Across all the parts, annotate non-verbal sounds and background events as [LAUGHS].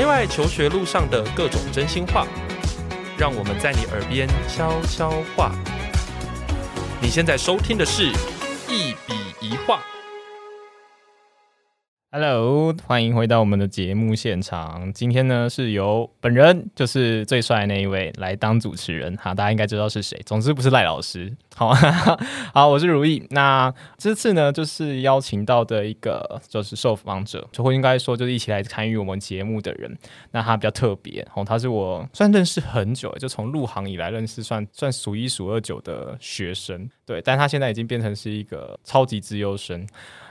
内外求学路上的各种真心话，让我们在你耳边悄悄话。你现在收听的是《Hello，欢迎回到我们的节目现场。今天呢，是由本人，就是最帅的那一位来当主持人哈，大家应该知道是谁。总之不是赖老师。[LAUGHS] 好，好，我是如意。那这次呢，就是邀请到的一个就是受访者，就会应该说就是一起来参与我们节目的人。那他比较特别，哦，他是我算认识很久，就从入行以来认识算算数一数二久的学生。对，但他现在已经变成是一个超级资优生。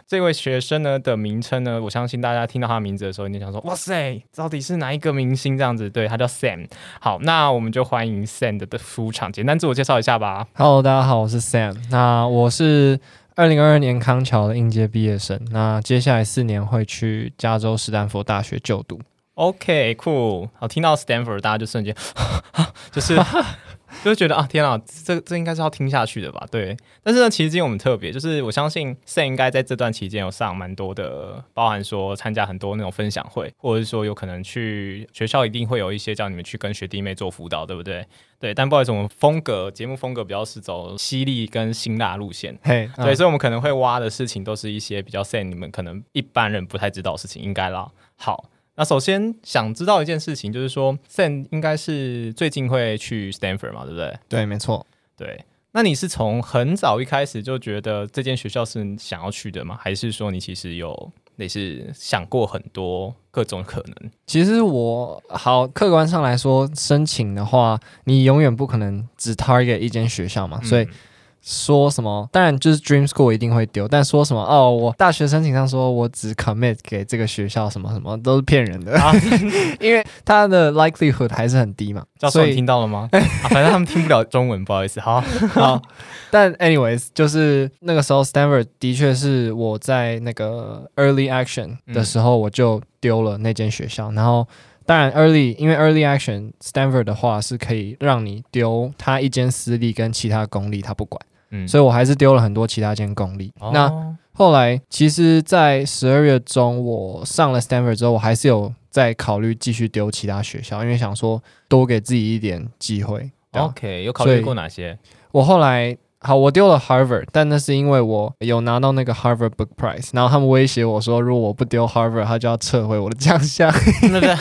这位学生呢的名称呢，我相信大家听到他的名字的时候，你想说，哇塞，到底是哪一个明星这样子？对，他叫 Sam。好，那我们就欢迎 Sam 的出场，简单自我介绍一下吧。Hello，大家好，我是 Sam。那我是二零二二年康桥的应届毕业生。那接下来四年会去加州斯坦福大学就读。OK，cool。好，听到 Stanford，大家就瞬间 [LAUGHS] 就是。就会觉得啊，天啊，这这应该是要听下去的吧？对。但是呢，其实今天我们特别，就是我相信 Sam 应该在这段期间有上蛮多的，包含说参加很多那种分享会，或者是说有可能去学校一定会有一些叫你们去跟学弟妹做辅导，对不对？对。但不好意思，我们风格节目风格比较是走犀利跟辛辣路线，嘿，对，所以我们可能会挖的事情都是一些比较 Sam 你们可能一般人不太知道的事情，应该啦。好。那首先想知道一件事情，就是说，Sam 应该是最近会去 Stanford 嘛，对不对？对，没错。对，那你是从很早一开始就觉得这间学校是想要去的吗？还是说你其实有类似想过很多各种可能？其实我好客观上来说，申请的话，你永远不可能只 target 一间学校嘛，嗯、所以。说什么？当然就是 Dream School 一定会丢，但说什么哦？我大学申请上说我只 commit 给这个学校，什么什么都是骗人的，啊、[LAUGHS] 因为它的 likelihood 还是很低嘛。教授，你听到了吗？[LAUGHS] 啊，反正他们听不了中文，不好意思。好，[LAUGHS] 好。但 anyways，就是那个时候 Stanford 的确是我在那个 early action 的时候我就丢了那间学校，嗯、然后当然 early 因为 early action Stanford 的话是可以让你丢他一间私立跟其他公立他不管。嗯，所以我还是丢了很多其他间公立。哦、那后来，其实，在十二月中，我上了 Stanford 之后，我还是有在考虑继续丢其他学校，因为想说多给自己一点机会。OK，有考虑过哪些？我后来好，我丢了 Harvard，但那是因为我有拿到那个 Harvard Book Prize，然后他们威胁我说，如果我不丢 Harvard，他就要撤回我的奖项。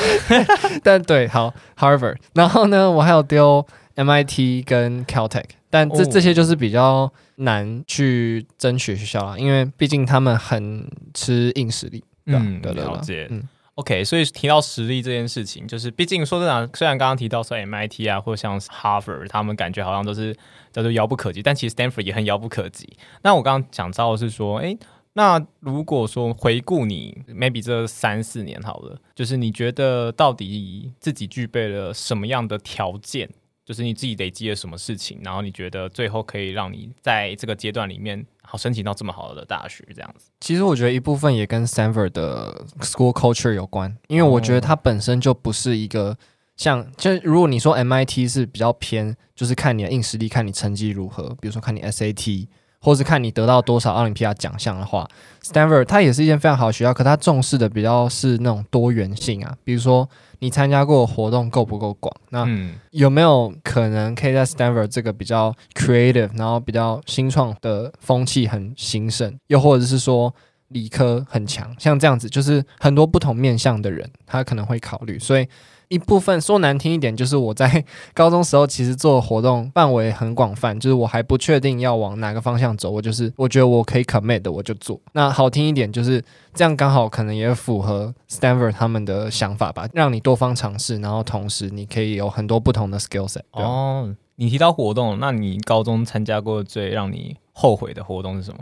[LAUGHS] 但对，好 Harvard，然后呢，我还有丢 MIT 跟 Caltech。但这这些就是比较难去争取学校啦，因为毕竟他们很吃硬实力。嗯，对，了解。嗯，OK，所以提到实力这件事情，就是毕竟说真的，虽然刚刚提到说 MIT 啊，或者像 Harvard，他们感觉好像都是叫做遥不可及，但其实 Stanford 也很遥不可及。那我刚刚讲到的是说，诶，那如果说回顾你 maybe 这三四年好了，就是你觉得到底自己具备了什么样的条件？就是你自己累积了什么事情，然后你觉得最后可以让你在这个阶段里面好申请到这么好的大学，这样子。其实我觉得一部分也跟 Stanford 的 school culture 有关，因为我觉得它本身就不是一个像，就如果你说 MIT 是比较偏，就是看你的硬实力，看你成绩如何，比如说看你 SAT，或是看你得到多少奥林匹亚奖项的话，Stanford 它也是一间非常好的学校，可它重视的比较是那种多元性啊，比如说。你参加过的活动够不够广？那有没有可能可以在 Stanford 这个比较 creative，然后比较新创的风气很兴盛，又或者是说理科很强，像这样子，就是很多不同面向的人，他可能会考虑，所以。一部分说难听一点，就是我在 [LAUGHS] 高中时候其实做活动范围很广泛，就是我还不确定要往哪个方向走，我就是我觉得我可以 commit 的我就做。那好听一点就是这样，刚好可能也符合 Stanford 他们的想法吧，让你多方尝试，然后同时你可以有很多不同的 skill set。哦，你提到活动，那你高中参加过最让你后悔的活动是什么？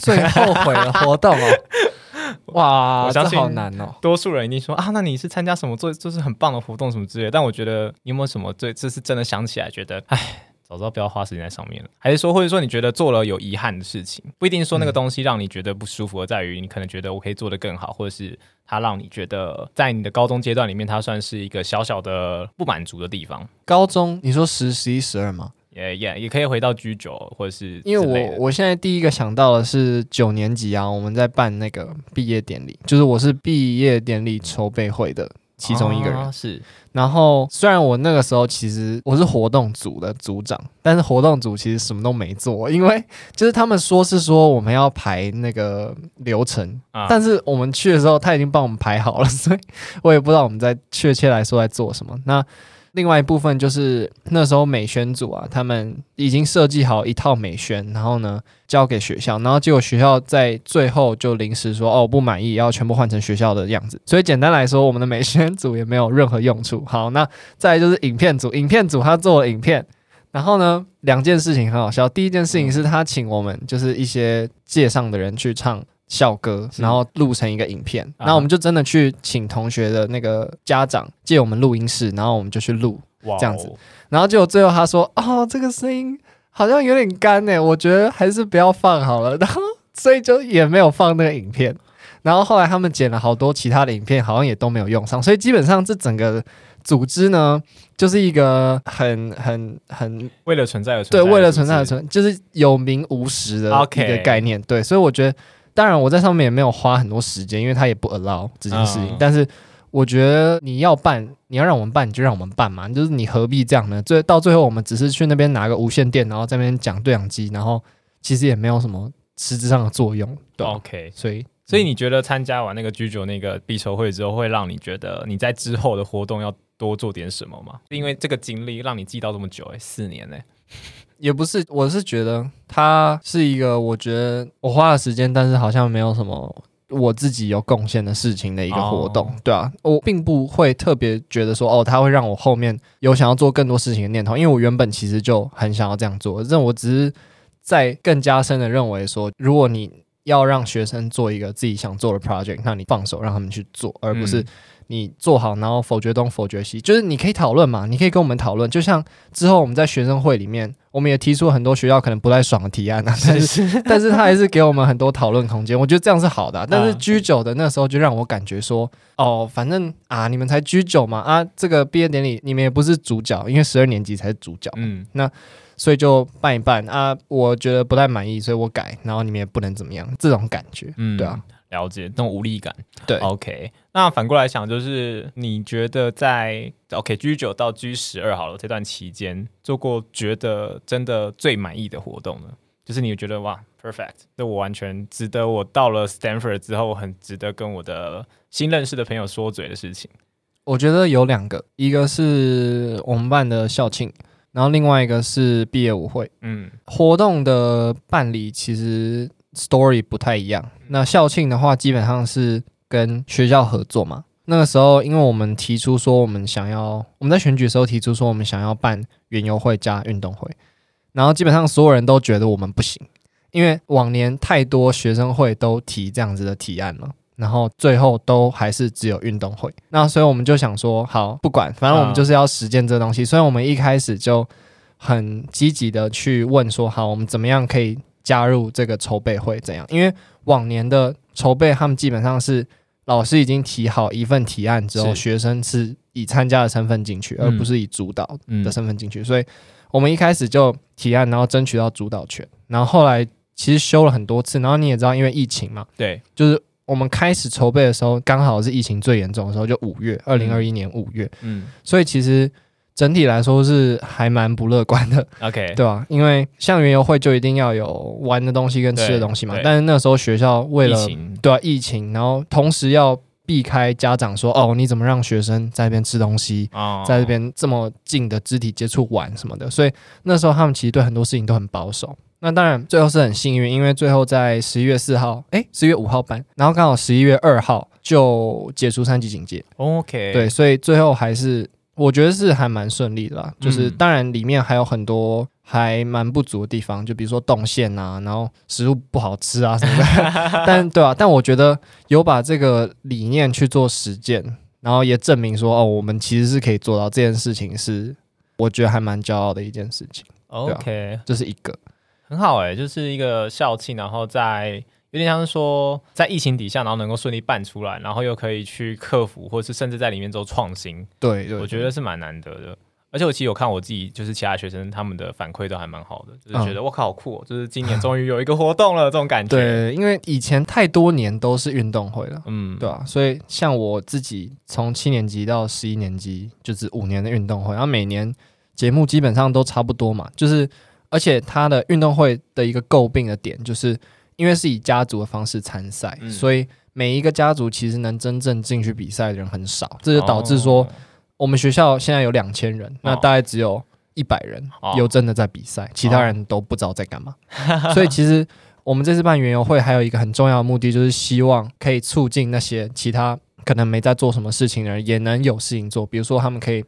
最后悔的活动哦。[LAUGHS] [LAUGHS] 哇，我相信好难哦！多数人一定说啊，那你是参加什么做就是很棒的活动什么之类的。但我觉得你有没有什么最这是真的想起来觉得，哎，早知道不要花时间在上面了。还是说，或者说你觉得做了有遗憾的事情，不一定说那个东西让你觉得不舒服，而在于你可能觉得我可以做得更好，或者是它让你觉得在你的高中阶段里面，它算是一个小小的不满足的地方。高中你说十、十一、十二吗？也也也可以回到 G 九，或者是因为我我现在第一个想到的是九年级啊，我们在办那个毕业典礼，就是我是毕业典礼筹备会的其中一个人。哦、是，然后虽然我那个时候其实我是活动组的组长，但是活动组其实什么都没做，因为就是他们说是说我们要排那个流程，啊、但是我们去的时候他已经帮我们排好了，所以我也不知道我们在确切来说在做什么。那另外一部分就是那时候美宣组啊，他们已经设计好一套美宣，然后呢交给学校，然后结果学校在最后就临时说哦不满意，要全部换成学校的样子。所以简单来说，我们的美宣组也没有任何用处。好，那再就是影片组，影片组他做了影片，然后呢两件事情很好笑。第一件事情是他请我们就是一些界上的人去唱。校歌，然后录成一个影片，然后我们就真的去请同学的那个家长借我们录音室，然后我们就去录这样子，然后结果最后他说：“哦，这个声音好像有点干诶，我觉得还是不要放好了。[LAUGHS] ”然后所以就也没有放那个影片。然后后来他们剪了好多其他的影片，好像也都没有用上。所以基本上这整个组织呢，就是一个很很很为了存在而存在，对，为了存在而存在，就是有名无实的一个概念。对，所以我觉得。当然，我在上面也没有花很多时间，因为他也不 allow 这件事情。嗯、但是，我觉得你要办，你要让我们办，你就让我们办嘛。就是你何必这样呢？最到最后，我们只是去那边拿个无线电，然后在那边讲对讲机，然后其实也没有什么实质上的作用。对，OK。所以，所以你觉得参加完那个 G 九那个必筹会之后，会让你觉得你在之后的活动要多做点什么吗？因为这个经历让你记到这么久、欸，哎，四年呢、欸。也不是，我是觉得它是一个，我觉得我花了时间，但是好像没有什么我自己有贡献的事情的一个活动，哦、对啊，我并不会特别觉得说，哦，它会让我后面有想要做更多事情的念头，因为我原本其实就很想要这样做，但我只是在更加深的认为说，如果你要让学生做一个自己想做的 project，那你放手让他们去做，而不是。你做好，然后否决东否决西，就是你可以讨论嘛，你可以跟我们讨论。就像之后我们在学生会里面，我们也提出很多学校可能不太爽的提案啊，[LAUGHS] 但是 [LAUGHS] 但是他还是给我们很多讨论空间。我觉得这样是好的啊。但是居九的那时候就让我感觉说，哦，反正啊，你们才居九嘛，啊，这个毕业典礼你们也不是主角，因为十二年级才是主角。嗯，那所以就办一办啊，我觉得不太满意，所以我改，然后你们也不能怎么样，这种感觉，嗯，对啊。了解那种无力感，对，OK。那反过来想，就是你觉得在 OK G 九到 G 十二好了这段期间，做过觉得真的最满意的活动呢？就是你觉得哇，perfect，这我完全值得我到了 Stanford 之后，很值得跟我的新认识的朋友说嘴的事情。我觉得有两个，一个是我们办的校庆，然后另外一个是毕业舞会。嗯，活动的办理其实。story 不太一样。那校庆的话，基本上是跟学校合作嘛。那个时候，因为我们提出说，我们想要我们在选举的时候提出说，我们想要办园游会加运动会，然后基本上所有人都觉得我们不行，因为往年太多学生会都提这样子的提案了，然后最后都还是只有运动会。那所以我们就想说，好，不管，反正我们就是要实践这东西。所以我们一开始就很积极的去问说，好，我们怎么样可以。加入这个筹备会怎样？因为往年的筹备，他们基本上是老师已经提好一份提案之后，学生是以参加的身份进去，而不是以主导的身份进去。所以，我们一开始就提案，然后争取到主导权。然后后来其实修了很多次。然后你也知道，因为疫情嘛，对，就是我们开始筹备的时候，刚好是疫情最严重的时候，就五月，二零二一年五月。嗯，所以其实。整体来说是还蛮不乐观的，OK，[LAUGHS] 对吧？因为像园游会就一定要有玩的东西跟吃的东西嘛。但是那时候学校为了对啊疫情，然后同时要避开家长说哦，你怎么让学生在那边吃东西，在这边这么近的肢体接触玩什么的？所以那时候他们其实对很多事情都很保守。那当然最后是很幸运，因为最后在十一月四号，哎，十一月五号办，然后刚好十一月二号就解除三级警戒。OK，对，所以最后还是。我觉得是还蛮顺利的啦，就是当然里面还有很多还蛮不足的地方，就比如说动线啊，然后食物不好吃啊什么的。[LAUGHS] 但对啊，但我觉得有把这个理念去做实践，然后也证明说哦，我们其实是可以做到这件事情，是我觉得还蛮骄傲的一件事情。OK，这是一个很好哎、欸，就是一个校庆，然后在。有点像是说，在疫情底下，然后能够顺利办出来，然后又可以去克服，或是甚至在里面做创新。对，对，我觉得是蛮难得的。而且我其实有看我自己，就是其他学生他们的反馈都还蛮好的，就是觉得我靠好酷，哦，就是今年终于有一个活动了这种感觉。对，因为以前太多年都是运动会了，嗯，对啊，所以像我自己从七年级到十一年级，就是五年的运动会，然后每年节目基本上都差不多嘛，就是而且它的运动会的一个诟病的点，就是因为是以家族的方式参赛，嗯，所以每一个家族其实能真正进去比赛的人很少，这就导致说。哦我们学校现在有两千人，那大概只有一百人有真的在比赛，哦，其他人都不知道在干嘛。[LAUGHS] 哦、所以其实我们这次办园游会还有一个很重要的目的，就是希望可以促进那些其他可能没在做什么事情的人，也能有事情做。比如说，他们可以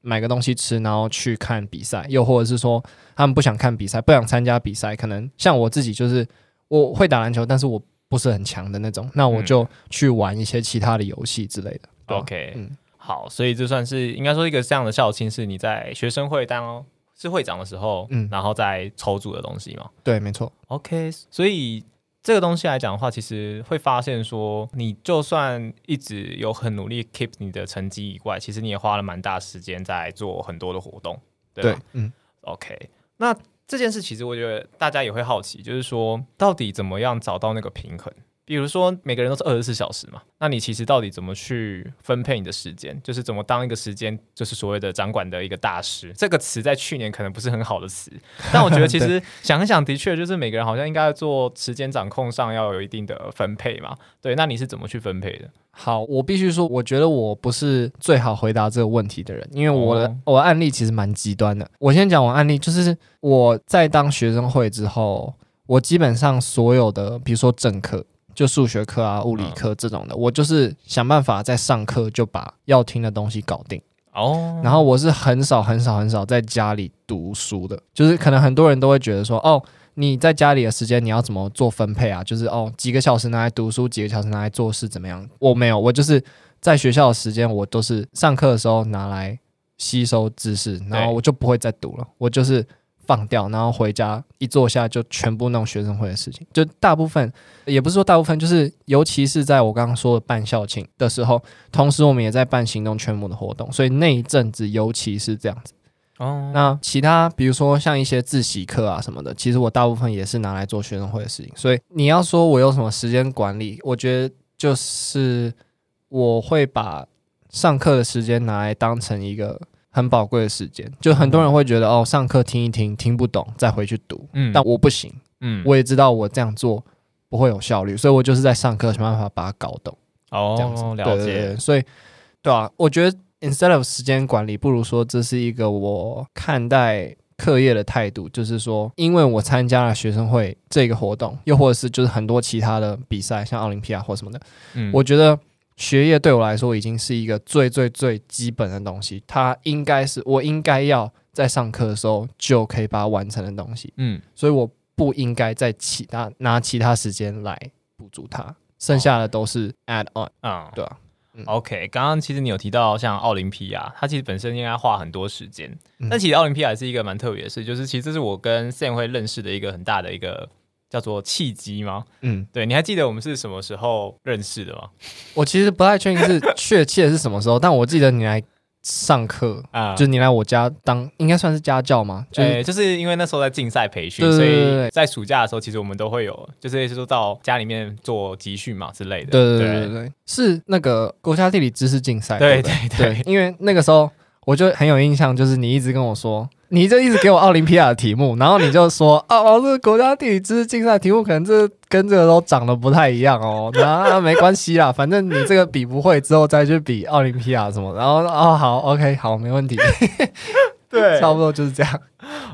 买个东西吃，然后去看比赛；又或者是说，他们不想看比赛，不想参加比赛，可能像我自己，就是我会打篮球，但是我不是很强的那种，那我就去玩一些其他的游戏之类的。嗯、OK，嗯。好，所以这算是应该说一个这样的校庆，是你在学生会当是会长的时候，嗯，然后再筹组的东西嘛？对，没错。OK，所以这个东西来讲的话，其实会发现说，你就算一直有很努力 keep 你的成绩以外，其实你也花了蛮大时间在做很多的活动，对吧？对，嗯。OK，那这件事其实我觉得大家也会好奇，就是说到底怎么样找到那个平衡？比如说，每个人都是二十四小时嘛，那你其实到底怎么去分配你的时间？就是怎么当一个时间，就是所谓的掌管的一个大师。这个词在去年可能不是很好的词，[LAUGHS] 但我觉得其实想一想，的确就是每个人好像应该做时间掌控上要有一定的分配嘛。对，那你是怎么去分配的？好，我必须说，我觉得我不是最好回答这个问题的人，因为我的、哦、我的案例其实蛮极端的。我先讲我案例，就是我在当学生会之后，我基本上所有的，比如说政课。就数学课啊、物理课这种的，嗯，我就是想办法在上课就把要听的东西搞定哦。然后我是很少很少很少在家里读书的，就是可能很多人都会觉得说，哦，你在家里的时间你要怎么做分配啊？就是哦，几个小时拿来读书，几个小时拿来做事，怎么样？我没有，我就是在学校的时间，我都是上课的时候拿来吸收知识，然后我就不会再读了，我就是。放掉，然后回家一坐下就全部弄学生会的事情，就大部分也不是说大部分，就是尤其是在我刚刚说的办校庆的时候，同时我们也在办行动劝募的活动，所以那一阵子尤其是这样子。哦，那其他比如说像一些自习课啊什么的，其实我大部分也是拿来做学生会的事情。所以你要说我有什么时间管理，我觉得就是我会把上课的时间拿来当成一个。很宝贵的时间，就很多人会觉得哦，上课听一听，听不懂再回去读。嗯，但我不行。嗯，我也知道我这样做不会有效率，所以我就是在上课想办法把它搞懂。哦，这样子，了解。所以，对啊，我觉得 instead of 时间管理，不如说这是一个我看待课业的态度，就是说，因为我参加了学生会这个活动，又或者是就是很多其他的比赛，像奥林匹亚或什么的，嗯，我觉得。学业对我来说已经是一个最最最基本的东西，它应该是我应该要在上课的时候就可以把它完成的东西。嗯，所以我不应该在其他拿其他时间来补足它，剩下的都是 add on。啊，对啊。嗯、OK，刚刚其实你有提到像奥林匹亚，它其实本身应该花很多时间，嗯、但其实奥林匹亚是一个蛮特别的事，就是其实这是我跟 Sam 会认识的一个很大的一个。叫做契机吗？嗯，对，你还记得我们是什么时候认识的吗？我其实不太确定是确切是什么时候，但我记得你来上课啊，就是你来我家当应该算是家教吗？对、就是，就是因为那时候在竞赛培训，所以在暑假的时候，其实我们都会有，就是说到家里面做集训嘛之类的。对对对对对，是那个国家地理知识竞赛。对，对，对，因为那个时候我就很有印象，就是你一直跟我说。你就一直给我奥林匹亚的题目，[LAUGHS] 然后你就说哦，哦，这个国家地理知识竞赛题目可能这跟这个都长得不太一样哦，[LAUGHS] 那没关系啦，反正你这个比不会之后再去比奥林匹亚什么，然后哦好，OK 好，没问题，对，[LAUGHS] 差不多就是这样。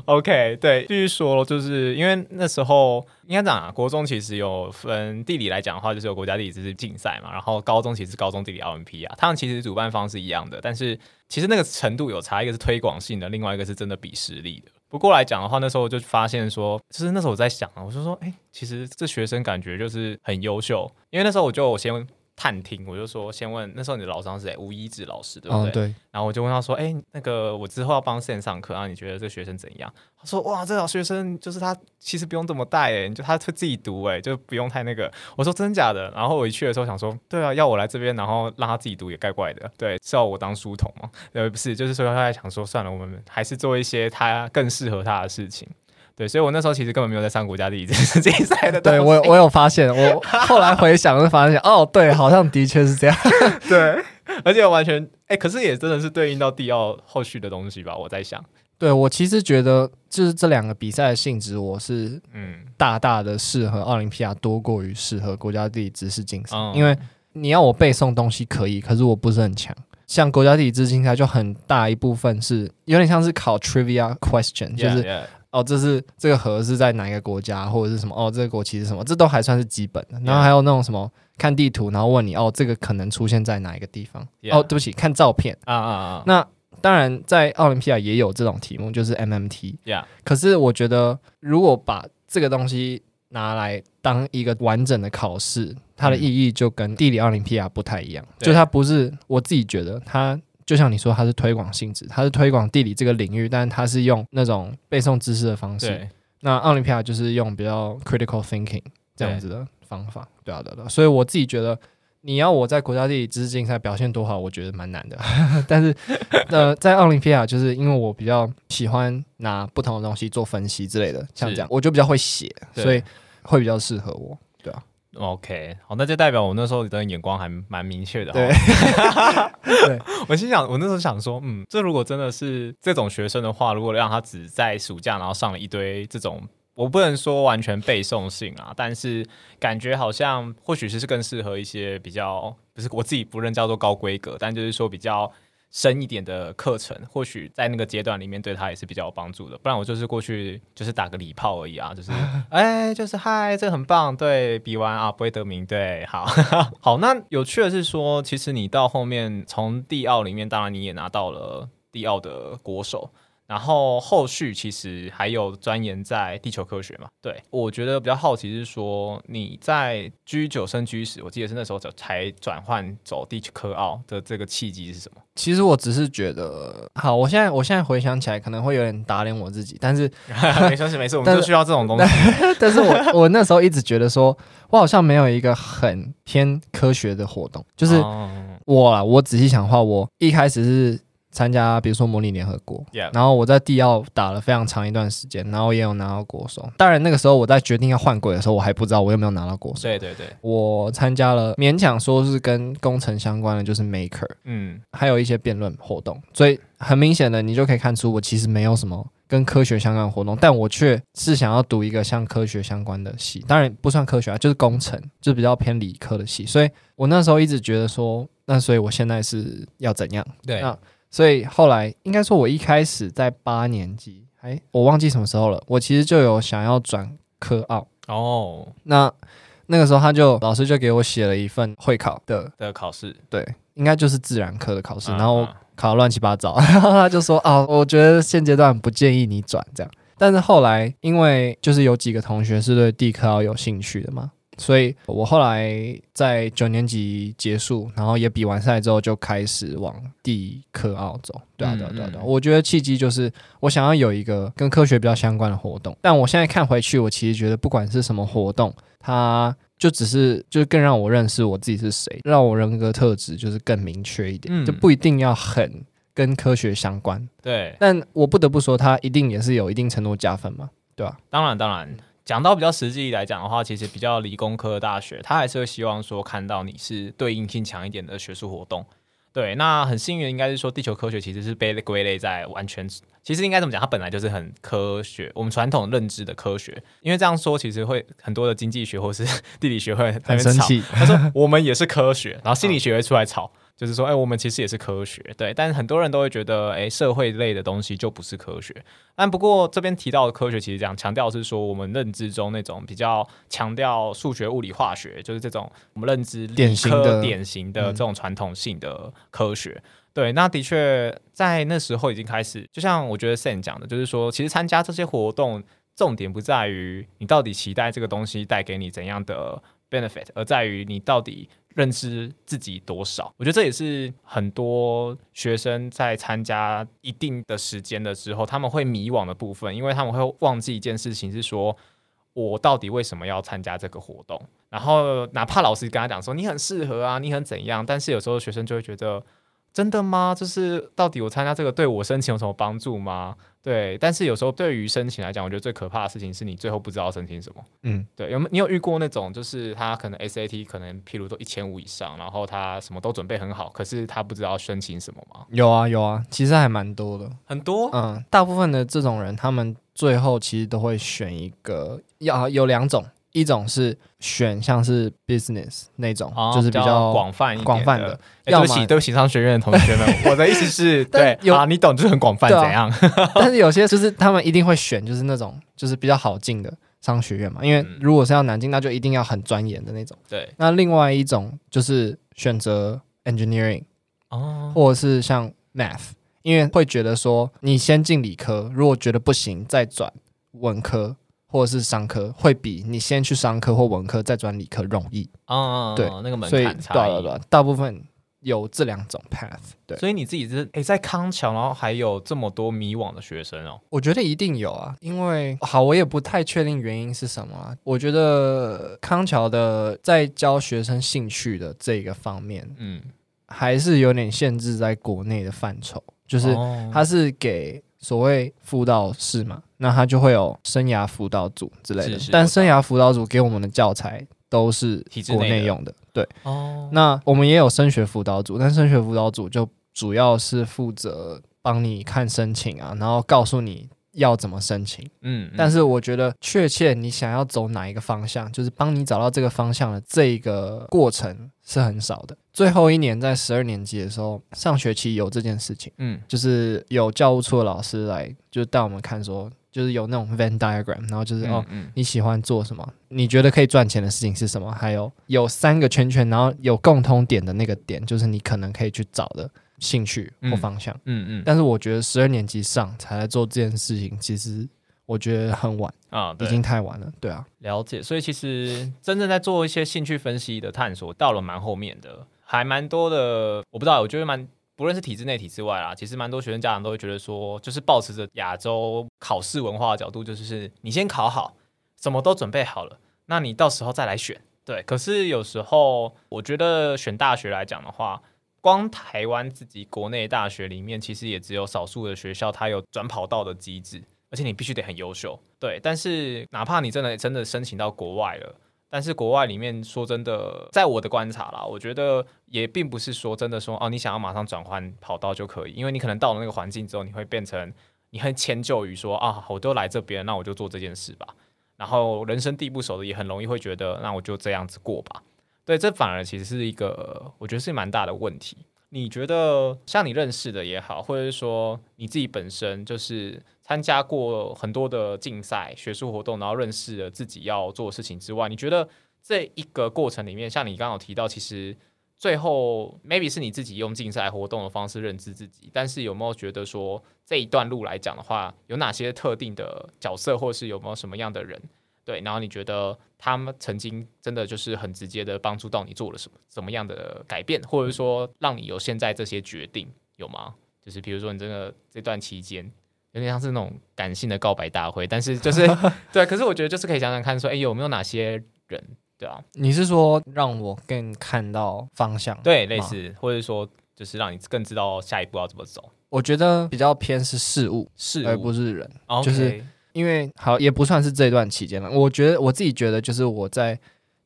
OK，对，继续说，就是因为那时候应该讲啊，国中其实有分地理来讲的话，就是有国家地理知识竞赛嘛，然后高中其实是高中地理奥林匹亚，他们其实主办方是一样的，但是其实那个程度有差，一个是推广性的，另外一个是真的比实力的。不过来讲的话，那时候我就发现说，就是那时候我在想啊，我就说，哎，其实这学生感觉就是很优秀，因为那时候我就先探听，我就说先问那时候你的老师是谁？吴一志老师对不对？哦、对。然后我就问他说：“哎，那个我之后要帮线上课，然后你觉得这个学生怎样？”他说：“哇，这个学生就是他其实不用这么带，哎，就他会自己读，哎，就不用太那个。”我说：“真的假的？”然后我一去的时候想说：“对啊，要我来这边，然后让他自己读也怪怪的，对，是要我当书童吗？呃，不是，就是说他在想说，算了，我们还是做一些他更适合他的事情。”对，所以我那时候其实根本没有在上国家地理这这一赛的。对我，我有发现，我 [LAUGHS] 后来回想就发现，哦，对，好像的确是这样。[LAUGHS] 对，而且我完全，哎，可是也真的是对应到地奥后续的东西吧？我在想，对我其实觉得，就是这两个比赛的性质，我是嗯，大大的适合奥林匹亚多过于适合国家地理知识竞赛，嗯、因为你要我背诵东西可以，可是我不是很强。像国家地理知识竞赛就很大一部分是有点像是考 trivia question，就是。哦，这是这个河是在哪一个国家，或者是什么？哦，这个国旗是什么？这都还算是基本的。然后还有那种什么，看地图，然后问你，哦，这个可能出现在哪一个地方.哦，对不起，看照片啊啊啊！那当然，在奥林匹亚也有这种题目，就是 MMT。Yeah. 可是我觉得，如果把这个东西拿来当一个完整的考试，它的意义就跟地理奥林匹亚不太一样。就它不是，我自己觉得它。就像你说，它是推广性质，它是推广地理这个领域，但是它是用那种背诵知识的方式。对那奥林匹亚就是用比较 critical thinking 这样子的方法。对，对啊，对啊。所以我自己觉得，你要我在国家地理知识竞赛表现多好，我觉得蛮难的。[LAUGHS] 但是，呃，在奥林匹亚，就是因为我比较喜欢拿不同的东西做分析之类的，像这样，是我就比较会写，所以会比较适合我。OK，好，那就代表我那时候的眼光还蛮明确的。对，对 [LAUGHS] 我心想，我那时候想说，嗯，这如果真的是这种学生的话，如果让他只在暑假然后上了一堆这种，我不能说完全背诵性啊，但是感觉好像或许是是更适合一些比较，不是我自己不认叫做高规格，但就是说比较。深一点的课程，或许在那个阶段里面对他也是比较有帮助的。不然我就是过去就是打个礼炮而已啊，就是 [LAUGHS] 哎，就是嗨，这很棒，对，比完啊不会得名，对，好 [LAUGHS] 好。那有趣的是说，其实你到后面从地奥里面，当然你也拿到了地奥的国手。然后后续其实还有钻研在地球科学嘛？对，我觉得比较好奇是说你在 G 九升 G 十，我记得是那时候才转换走地球科奥的这个契机是什么？其实我只是觉得，好，我现在我现在回想起来可能会有点打脸我自己，但是 [LAUGHS] 没关系，没事，我们就需要这种东西。但，但是我我那时候一直觉得说，我好像没有一个很偏科学的活动，就是我啊，我仔细想的话，我一开始是。参加比如说模拟联合国，Yeah. 然后我在地奥打了非常长一段时间，然后也有拿到国手。当然那个时候我在决定要换轨的时候，我还不知道我有没有拿到国手。对对对，我参加了勉强说是跟工程相关的，就是 Maker，嗯，还有一些辩论活动。所以很明显的，你就可以看出我其实没有什么跟科学相关的活动，但我却是想要读一个像科学相关的系。当然不算科学啊，就是工程，就是比较偏理科的系。所以我那时候一直觉得说，那所以我现在是要怎样？对啊。所以后来应该说，我一开始在八年级，哎，我忘记什么时候了。我其实就有想要转科奥哦。那那个时候，他就老师就给我写了一份会考的的考试，对，应该就是自然科的考试。然后考得乱七八糟，然 [LAUGHS] 后他就说：“啊，我觉得现阶段不建议你转这样。”但是后来，因为就是有几个同学是对地科奥有兴趣的嘛。所以我后来在九年级结束，然后也比完赛之后，就开始往地科奥走。对啊，对啊，对啊，对啊。我觉得契机就是我想要有一个跟科学比较相关的活动。但我现在看回去，我其实觉得不管是什么活动，它就只是就更让我认识我自己是谁，让我人格特质就是更明确一点，嗯、就不一定要很跟科学相关。对，但我不得不说，它一定也是有一定程度加分嘛，对吧？当然，当然。讲到比较实际来讲的话，其实比较理工科的大学，他还是会希望说看到你是对应性强一点的学术活动。对，那很幸运应该是说地球科学其实是被归类在完全，其实应该怎么讲？它本来就是很科学，我们传统认知的科学。因为这样说，其实会很多的经济学或是 [LAUGHS] 地理学会很生气，他说我们也是科学，然后心理学会出来吵。就是说，哎、欸，我们其实也是科学，对，但是很多人都会觉得，哎、欸，社会类的东西就不是科学。但不过这边提到的科学，其实讲强调是说，我们认知中那种比较强调数学、物理、化学，就是这种我们认知典型的典型的这种传统性的科学。嗯、对，那的确在那时候已经开始，就像我觉得 Sam 讲的，就是说，其实参加这些活动，重点不在于你到底期待这个东西带给你怎样的 benefit，而在于你到底认知自己多少。我觉得这也是很多学生在参加一定的时间的时候，他们会迷惘的部分，因为他们会忘记一件事情，是说我到底为什么要参加这个活动？然后哪怕老师跟他讲说你很适合啊，你很怎样，但是有时候学生就会觉得。真的吗？就是到底我参加这个对我申请有什么帮助吗？对，但是有时候对于申请来讲，我觉得最可怕的事情是你最后不知道申请什么。嗯，对，有没你有遇过那种，就是他可能 SAT 可能譬如都一千五以上，然后他什么都准备很好，可是他不知道申请什么吗？有啊有啊，其实还蛮多的，很多。嗯，大部分的这种人，他们最后其实都会选一个，要有两种。一种是选像是 business 那种，哦、就是比较广泛广泛的。欸、对不起，对不起，商学院的同学们，[LAUGHS] 我的意思是，[LAUGHS] 对，有啊，你懂，就是很广泛，怎样？啊、[LAUGHS] 但是有些就是他们一定会选，就是那种就是比较好进的商学院嘛。因为如果是要南京，那就一定要很钻研的那种。对。那另外一种就是选择 engineering，哦，或者是像 math，因为会觉得说你先进理科，如果觉得不行，再转文科。或者是商科会比你先去商科或文科再转理科容易哦，对，那个门槛差对对，大部分有这两种 path，对，所以你自己是诶，在康桥，然后还有这么多迷惘的学生哦，我觉得一定有啊，因为好，我也不太确定原因是什么啊，我觉得康桥的在教学生兴趣的这个方面，嗯，还是有点限制在国内的范畴，就是它是给。所谓辅导室嘛，那他就会有生涯辅导组之类的。是是，但生涯辅导组给我们的教材都是国内用的。的对，哦，那我们也有升学辅导组，但升学辅导组就主要是负责帮你看申请啊，然后告诉你要怎么申请。嗯，嗯，但是我觉得确切你想要走哪一个方向，就是帮你找到这个方向的这个过程是很少的。最后一年在十二年级的时候，上学期有这件事情，嗯，就是有教务处的老师来，就是带我们看说，就是有那种 Venn diagram，然后就是、嗯、哦，你喜欢做什么？你觉得可以赚钱的事情是什么？还有有三个圈圈，然后有共通点的那个点，就是你可能可以去找的兴趣或方向，嗯嗯。但是我觉得十二年级上才来做这件事情，其实。我觉得很晚啊，已经太晚了。对啊，了解。所以其实真正在做一些兴趣分析的探索，到了蛮后面的，还蛮多的。我不知道，我觉得蛮不论是体制内、体制外啦，其实蛮多学生家长都会觉得说，就是保持着亚洲考试文化的角度，就是你先考好，什么都准备好了，那你到时候再来选。对，可是有时候我觉得选大学来讲的话，光台湾自己国内大学里面，其实也只有少数的学校它有转跑道的机制。而且你必须得很优秀，对。但是哪怕你真的真的申请到国外了，但是国外里面说真的，在我的观察啦，我觉得也并不是说真的说哦，你想要马上转换跑道就可以，因为你可能到了那个环境之后，你会变成你很迁就于说啊，我都来这边，那我就做这件事吧。然后人生地不熟的，也很容易会觉得，那我就这样子过吧。对，这反而其实是一个我觉得是蛮大的问题。你觉得像你认识的也好，或者是说你自己本身就是参加过很多的竞赛、学术活动，然后认识了自己要做的事情之外，你觉得这一个过程里面，像你刚刚有提到，其实最后 maybe 是你自己用竞赛活动的方式认知自己，但是有没有觉得说这一段路来讲的话，有哪些特定的角色，或是有没有什么样的人？对，然后你觉得他们曾经真的就是很直接的帮助到你做了什么怎么样的改变，或者说让你有现在这些决定有吗？就是比如说你真的这段期间有点像是那种感性的告白大会，但是就是 [LAUGHS] 对，可是我觉得就是可以想想看说，哎，有没有哪些人，对啊？你是说让我更看到方向？对，类似，或者说就是让你更知道下一步要怎么走？我觉得比较偏是事物，事物而不是人，Okay. 就是。因为好也不算是这段期间了，我觉得我自己觉得就是我在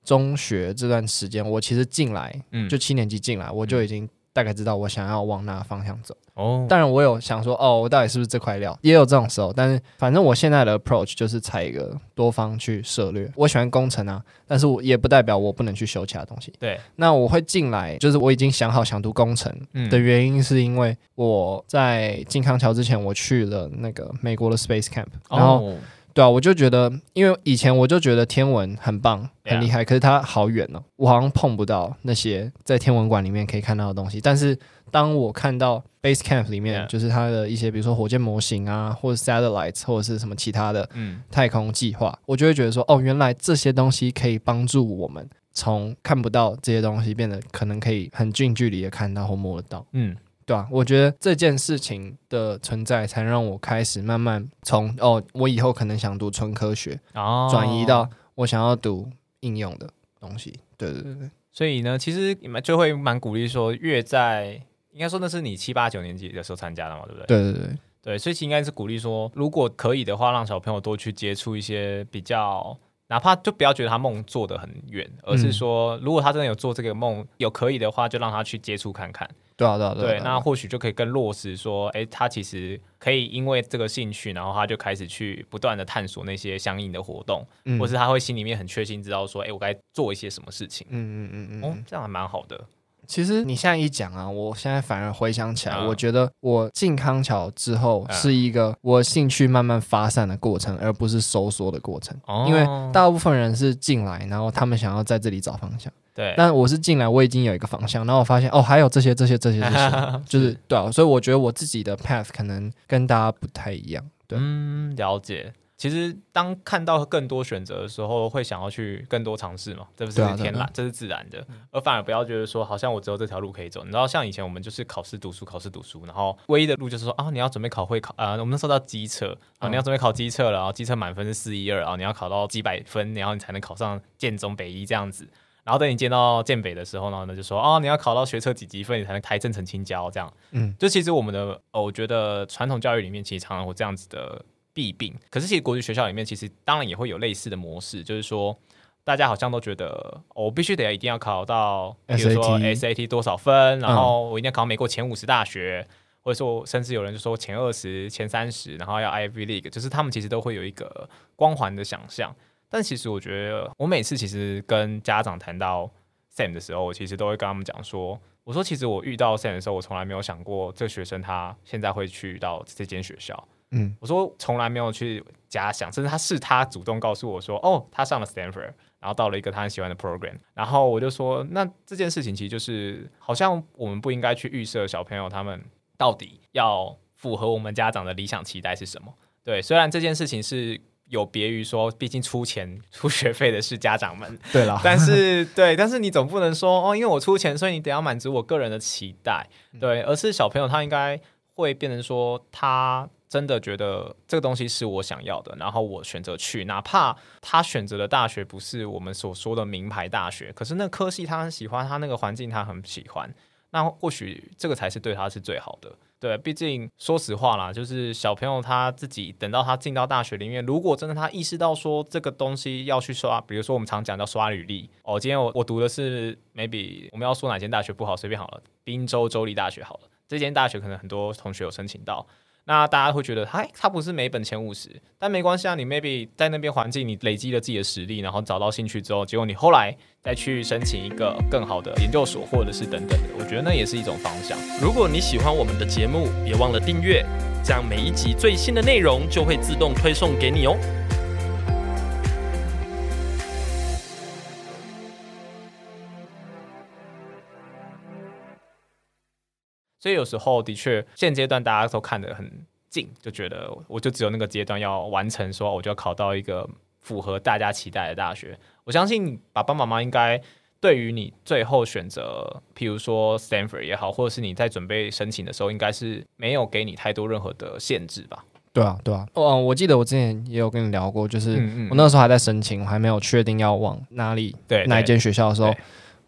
中学这段时间，我其实进来，嗯，就七年级进来，我就已经大概知道我想要往哪个方向走。哦，当然我有想说，哦，我到底是不是这块料？也有这种时候，但是反正我现在的 approach 就是采一个多方去涉略。我喜欢工程啊，但是我也不代表我不能去修其他东西。对，那我会进来，就是我已经想好想读工程的原因，是因为我在进康桥之前，我去了那个美国的 Space Camp，然后。哦对啊，我就觉得，因为以前我就觉得天文很棒、很厉害可是它好远哦，我好像碰不到那些在天文馆里面可以看到的东西。但是当我看到 Base Camp 里面就是它的一些，比如说火箭模型啊，或者 Satellites，或者是什么其他的太空计划，嗯、我就会觉得说，哦，原来这些东西可以帮助我们从看不到这些东西，变得可能可以很近距离的看到或摸得到。嗯，对啊，我觉得这件事情的存在，才让我开始慢慢从哦，我以后可能想读纯科学，哦，转移到我想要读应用的东西。对对对对。所以呢，其实你们就会蛮鼓励说，越在应该说那是你七八九年级的时候参加的嘛，对不对？对对对对，所以其实应该是鼓励说，如果可以的话，让小朋友多去接触一些比较，哪怕就不要觉得他梦做得很远，而是说，如果他真的有做这个梦，有可以的话，就让他去接触看看。对啊，对啊，对，对，那或许就可以更落实说，哎，他其实可以因为这个兴趣，然后他就开始去不断的探索那些相应的活动，嗯、或是他会心里面很确信知道说，哎，我该做一些什么事情。嗯嗯嗯嗯，哦，这样还蛮好的。其实你现在一讲啊，我现在反而回想起来，嗯、我觉得我进康桥之后是一个我兴趣慢慢发散的过程，而不是收缩的过程。哦、因为大部分人是进来，然后他们想要在这里找方向。对，但我是进来，我已经有一个方向，然后我发现哦，还有这些、这些、这些、这些，[LAUGHS] 就是对啊，所以我觉得我自己的 path 可能跟大家不太一样。对，嗯，了解。其实，当看到更多选择的时候，会想要去更多尝试嘛？这不是天然，对啊对啊，这是自然的，而反而不要觉得说，好像我只有这条路可以走。你知道，像以前我们就是考试读书，考试读书，然后唯一的路就是说啊，你要准备考会考啊，我们那时候叫机测啊，你要准备考机测了，然后基测满分是四一二啊，你要考到几百分，然后你才能考上建中北一这样子。然后等你见到建北的时候呢，那就说哦，你要考到学测几级分，你才能台正成青交这样。嗯，就其实我们的，哦，我觉得传统教育里面其实常常会这样子的。弊病，可是其实国际学校里面其实当然也会有类似的模式，就是说大家好像都觉得，哦，我必须得一定要考到，比如说 SAT 多少分，然后我一定要考美国前五十大学，嗯、或者说甚至有人就说前二十、前三十，然后要 Ivy League，就是他们其实都会有一个光环的想象。但其实我觉得，我每次其实跟家长谈到 Sam 的时候，我其实都会跟他们讲说，我说其实我遇到 Sam 的时候，我从来没有想过这个学生他现在会去到这间学校。嗯，我说从来没有去假想，甚至他是他主动告诉我说，哦，他上了 Stanford，然后到了一个他很喜欢的 program，然后我就说，那这件事情其实就是好像我们不应该去预设小朋友他们到底要符合我们家长的理想期待是什么。对，虽然这件事情是有别于说，毕竟出钱出学费的是家长们，对啦，但是对，但是你总不能说哦，因为我出钱，所以你得要满足我个人的期待，对，而是小朋友他应该会变成说他。真的觉得这个东西是我想要的，然后我选择去，哪怕他选择的大学不是我们所说的名牌大学，可是那科系他很喜欢，他那个环境他很喜欢，那或许这个才是对他是最好的。对，毕竟说实话啦，就是小朋友他自己等到他进到大学里面，如果真的他意识到说这个东西要去刷，比如说我们常讲到刷履历，哦，今天我我读的是 maybe 我们要说哪间大学不好，随便好了，宾州州立大学好了，这间大学可能很多同学有申请到。那大家会觉得，哎，他不是每本前五十，但没关系啊。你 maybe 在那边环境，你累积了自己的实力，然后找到兴趣之后，结果你后来再去申请一个更好的研究所，或者是等等的，我觉得那也是一种方向。如果你喜欢我们的节目，别忘了订阅，这样每一集最新的内容就会自动推送给你哦。所以有时候的确，现阶段大家都看得很近，就觉得我就只有那个阶段要完成，说我就要考到一个符合大家期待的大学。我相信爸爸妈妈应该对于你最后选择，譬如说 Stanford 也好，或者是你在准备申请的时候，应该是没有给你太多任何的限制吧？对啊，对啊。哦，我记得我之前也有跟你聊过，就是我那时候还在申请，我还没有确定要往哪里，对哪一间学校的时候，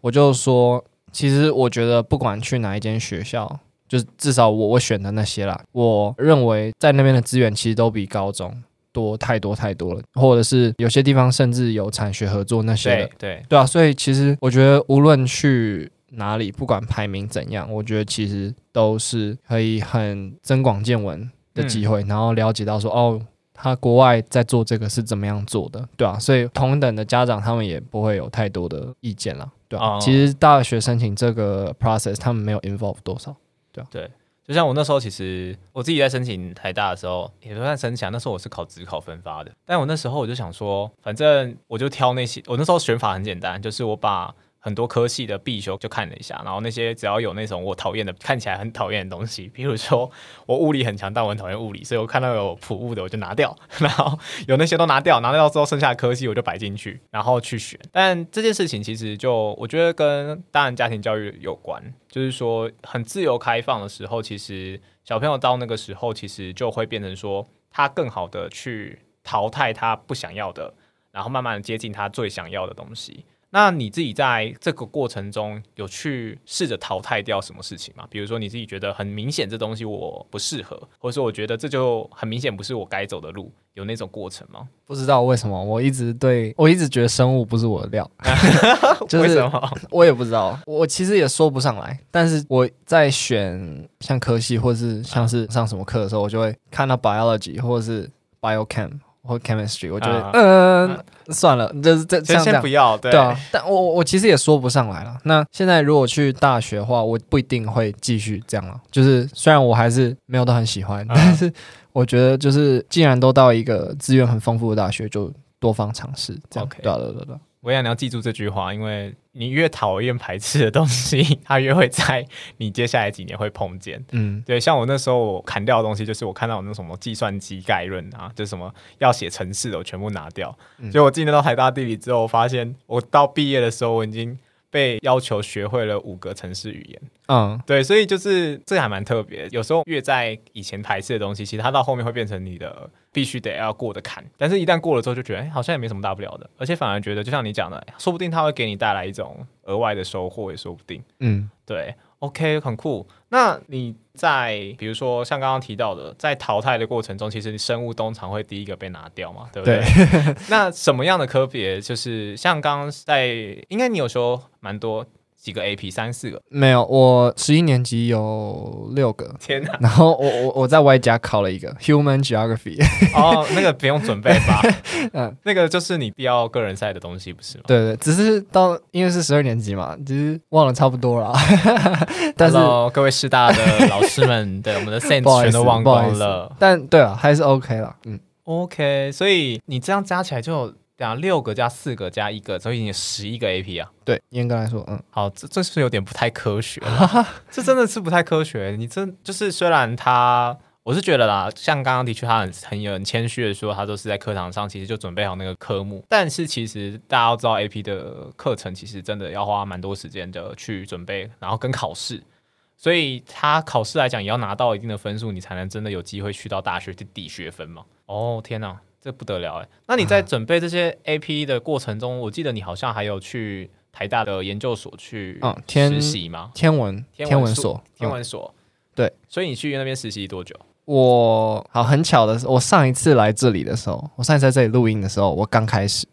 我就说。其实我觉得，不管去哪一间学校，就是至少我我选的那些啦，我认为在那边的资源其实都比高中多太多太多了，或者是有些地方甚至有产学合作那些的。对对对啊，所以其实我觉得无论去哪里，不管排名怎样，我觉得其实都是可以很增广见闻的机会，嗯、然后了解到说哦。他国外在做这个是怎么样做的，对啊，所以同等的家长他们也不会有太多的意见了，对啊。Oh. 其实大学申请这个 process 他们没有 involve 多少，对啊。对，就像我那时候其实我自己在申请台大的时候，也算申请，那时候我是考职考分发的，但我那时候我就想说，反正我就挑那些，我那时候选法很简单，就是我把很多科系的必修就看了一下，然后那些只要有那种我讨厌的、看起来很讨厌的东西，比如说我物理很强，但我很讨厌物理，所以我看到有普物的我就 [LAUGHS] 拿掉，然后有那些都拿掉，拿掉之后剩下的科系我就摆进去，然后去选。但这件事情其实就我觉得跟大人家庭教育有关，就是说很自由开放的时候，其实小朋友到那个时候其实就会变成说他更好的去淘汰他不想要的。然后慢慢的接近他最想要的东西。那你自己在这个过程中有去试着淘汰掉什么事情吗？比如说你自己觉得很明显这东西我不适合，或者说我觉得这就很明显不是我该走的路，有那种过程吗？不知道为什么，我一直对我一直觉得生物不是我的料，[LAUGHS] 就是为什么？我也不知道，我其实也说不上来。但是我在选像科系或是像是上什么课的时候，我就会看到 biology 或者是 biochem。或 chemistry，我觉得，嗯、呃，算了，就是这这样，先不要，对，对啊。但我我其实也说不上来了。那现在如果去大学的话，我不一定会继续这样了。就是虽然我还是没有都很喜欢，嗯、[LAUGHS] 但是我觉得就是既然都到一个资源很丰富的大学，就多方尝试。这样对啊，对对对。我想你要记住这句话，因为你越讨厌排斥的东西，[LAUGHS] 它越会在你接下来几年会碰见。嗯，对，像我那时候我砍掉的东西，就是我看到那什么计算机概论啊，就是什么要写程式的，我全部拿掉。嗯，所以我进到台大地理之后，我发现我到毕业的时候，我已经。被要求学会了五个城市语言，嗯，对，所以就是这还蛮特别。有时候越在以前排斥的东西，其实它到后面会变成你的必须得要过的坎。但是，一旦过了之后，就觉得哎，好像也没什么大不了的，而且反而觉得，就像你讲的，说不定它会给你带来一种额外的收获，也说不定。嗯，对。OK，很酷。那你在比如说像刚刚提到的，在淘汰的过程中，其实生物通常会第一个被拿掉嘛，对不对？对 [LAUGHS] 那什么样的科别，就是像刚刚在，应该你有说蛮多。几个 AP 三四个没有，我十一年级有六个。天哪！然后我我我在外加考了一个 Human Geography。哦，那个不用准备吧？[LAUGHS] 嗯，那个就是你必要个人赛的东西，不是吗？对对，只是到因为是十二年级嘛，其实忘了差不多了。[LAUGHS] 但是各位师大的老师们，[LAUGHS] 对我们的 sense 全都忘光了。但对啊，还是 OK 了。嗯，OK。所以你这样加起来就。讲六个加四个加一个，所以你十一个 AP 啊？对，严格来说，嗯，好，这这是有点不太科学，[LAUGHS] 这真的是不太科学。你真就是虽然他，我是觉得啦，像刚刚的确他很很有很谦虚的说，他都是在课堂上其实就准备好那个科目，但是其实大家都知道 AP 的课程其实真的要花蛮多时间的去准备，然后跟考试，所以他考试来讲也要拿到一定的分数，你才能真的有机会去到大学去抵学分嘛。哦，天哪！这不得了哎！那你在准备这些 AP 的过程中，啊、我记得你好像还有去台大的研究所去实习吗？嗯、天文天文所天文所，对，所以你去那边实习多久？我好很巧的是，我上一次来这里的时候，我上一次在这里录音的时候，我刚开始，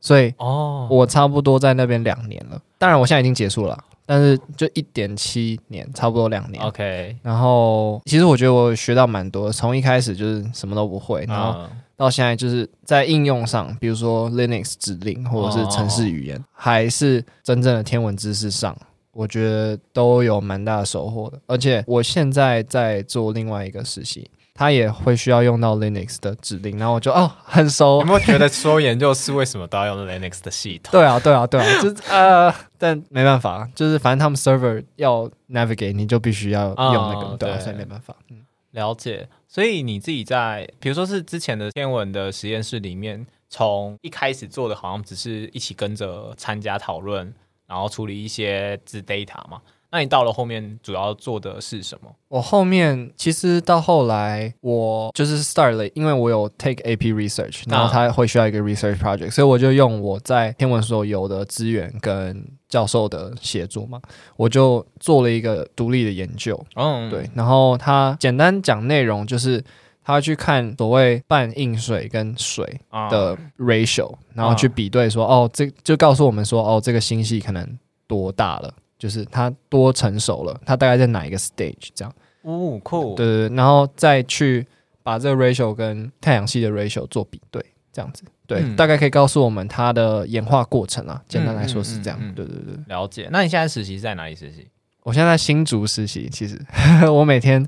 所以哦，我差不多在那边两年了。当然，我现在已经结束了，但是就一点七年，差不多两年。OK，然后其实我觉得我学到蛮多，从一开始就是什么都不会，然后。嗯到现在就是在应用上，比如说 Linux 指令或者是程式语言，哦、还是真正的天文知识上，我觉得都有蛮大的收获的。而且我现在在做另外一个实习，它也会需要用到 Linux 的指令，然后我就哦很熟。有没有觉得说研究是为什么都要用 Linux 的系统？对啊，对啊，对啊，就是呃，但没办法，就是反正他们 server 要 navigate，你就必须要用那个，哦、对啊，所以没办法。嗯，了解。所以你自己在，比如说是之前的天文的实验室里面，从一开始做的好像只是一起跟着参加讨论，然后处理一些自 data 嘛。那你到了后面主要做的是什么？我后面其实到后来，我就是 start 了，因为我有 take AP research，然后他会需要一个 research project，所以我就用我在天文所有的资源跟教授的协助嘛，我就做了一个独立的研究。嗯，对，然后他简单讲内容就是他去看所谓半硬水跟水的 ratio，然后去比对说，哦，这就告诉我们说，哦，这个星系可能多大了。就是它多成熟了，它大概在哪一个 stage 这样？哦，酷。对对对，然后再去把这个 ratio 跟太阳系的 ratio 做比对，这样子，对，嗯、大概可以告诉我们它的演化过程啊。简单来说是这样。嗯嗯嗯、对对对，了解。那你现在实习在哪里实习？我现在在新竹实习。其实 [LAUGHS] 我每天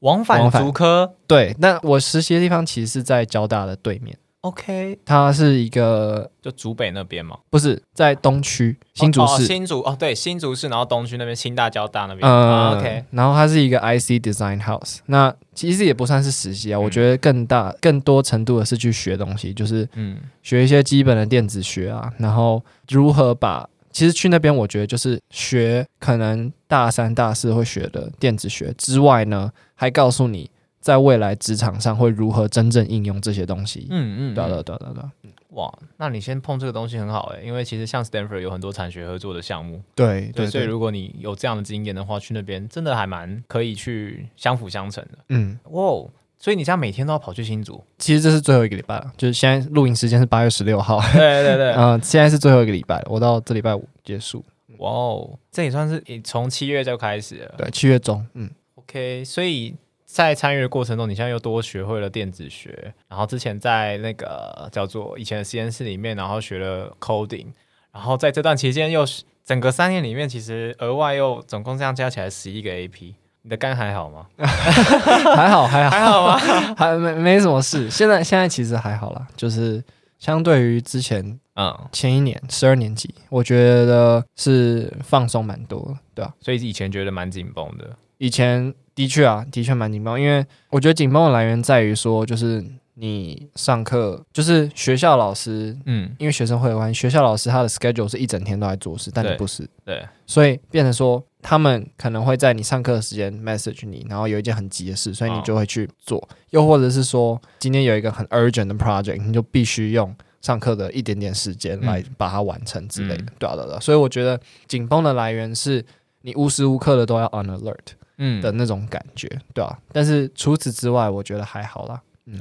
往返竹科。对，那我实习的地方其实是在交大的对面。OK，它是一个就竹北那边嘛，不是在东区新竹市，哦哦、新竹哦，对，新竹市，然后东区那边新大交大那边，嗯、哦、OK，然后它是一个 IC Design House，那其实也不算是实习啊，嗯、我觉得更大、更多程度的是去学东西，就是嗯，学一些基本的电子学啊，然后如何把，其实去那边我觉得就是学可能大三、大四会学的电子学之外呢，还告诉你。在未来职场上会如何真正应用这些东西？嗯嗯，对对对对对。哇，那你先碰这个东西很好哎，因为其实像 Stanford 有很多产学合作的项目。对对，所以如果你有这样的经验的话，去那边真的还蛮可以去相辅相成的。嗯，哇，所以你这样每天都要跑去新竹？其实这是最后一个礼拜了，就是现在录影时间是八月十六号。对对对，嗯，[LAUGHS] 现在是最后一个礼拜，我到这礼拜五结束。哇哦，这也算是从七月就开始了。对，七月中。嗯，OK，所以。在参与的过程中，你现在又多学会了电子学，然后之前在那个叫做以前的实验室里面，然后学了 coding，然后在这段期间又整个三年里面，其实额外又总共这样加起来十一个 AP，你的肝还好吗？[LAUGHS] 还好还好还好吗？[LAUGHS] 还没没什么事。现在现在其实还好啦，就是相对于之前，嗯，前一年十二年级，我觉得是放松蛮多，对吧？所以以前觉得蛮紧绷的，以前。的确啊，的确蛮紧绷，因为我觉得紧绷的来源在于说，就是你上课，就是学校老师，嗯，因为学生会的关系，学校老师他的 schedule 是一整天都在做事，但你不是，对，所以变成说他们可能会在你上课的时间 message 你，然后有一件很急的事，所以你就会去做，哦、又或者是说今天有一个很 urgent 的 project，你就必须用上课的一点点时间来把它完成之类的，嗯、对啊对啊，所以我觉得紧绷的来源是你无时无刻的都要 on alert。嗯的那种感觉，嗯、对啊，但是除此之外，我觉得还好啦。嗯，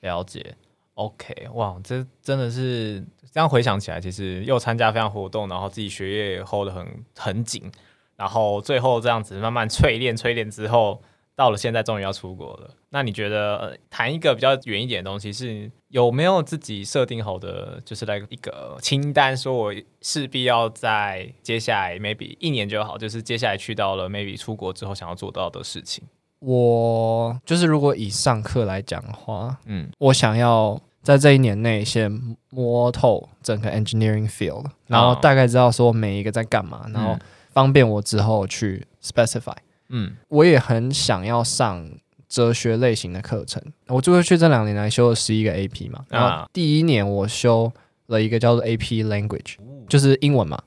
了解。OK，哇，这真的是这样回想起来，其实又参加非常活动，然后自己学业 hold 得很很紧，然后最后这样子慢慢淬炼淬炼之后。到了现在，终于要出国了。那你觉得谈一个比较远一点的东西，是有没有自己设定好的，就是来一个清单，说我势必要在接下来 maybe 一年就好，就是接下来去到了 maybe 出国之后想要做到的事情。我就是如果以上课来讲的话，嗯，我想要在这一年内先摸透整个 engineering field，然后大概知道说每一个在干嘛，然后方便我之后去 specify。嗯，我也很想要上哲学类型的课程。我就会去这两年来修了十一个 AP 嘛。然后第一年我修了一个叫做 AP Language，就是英文嘛。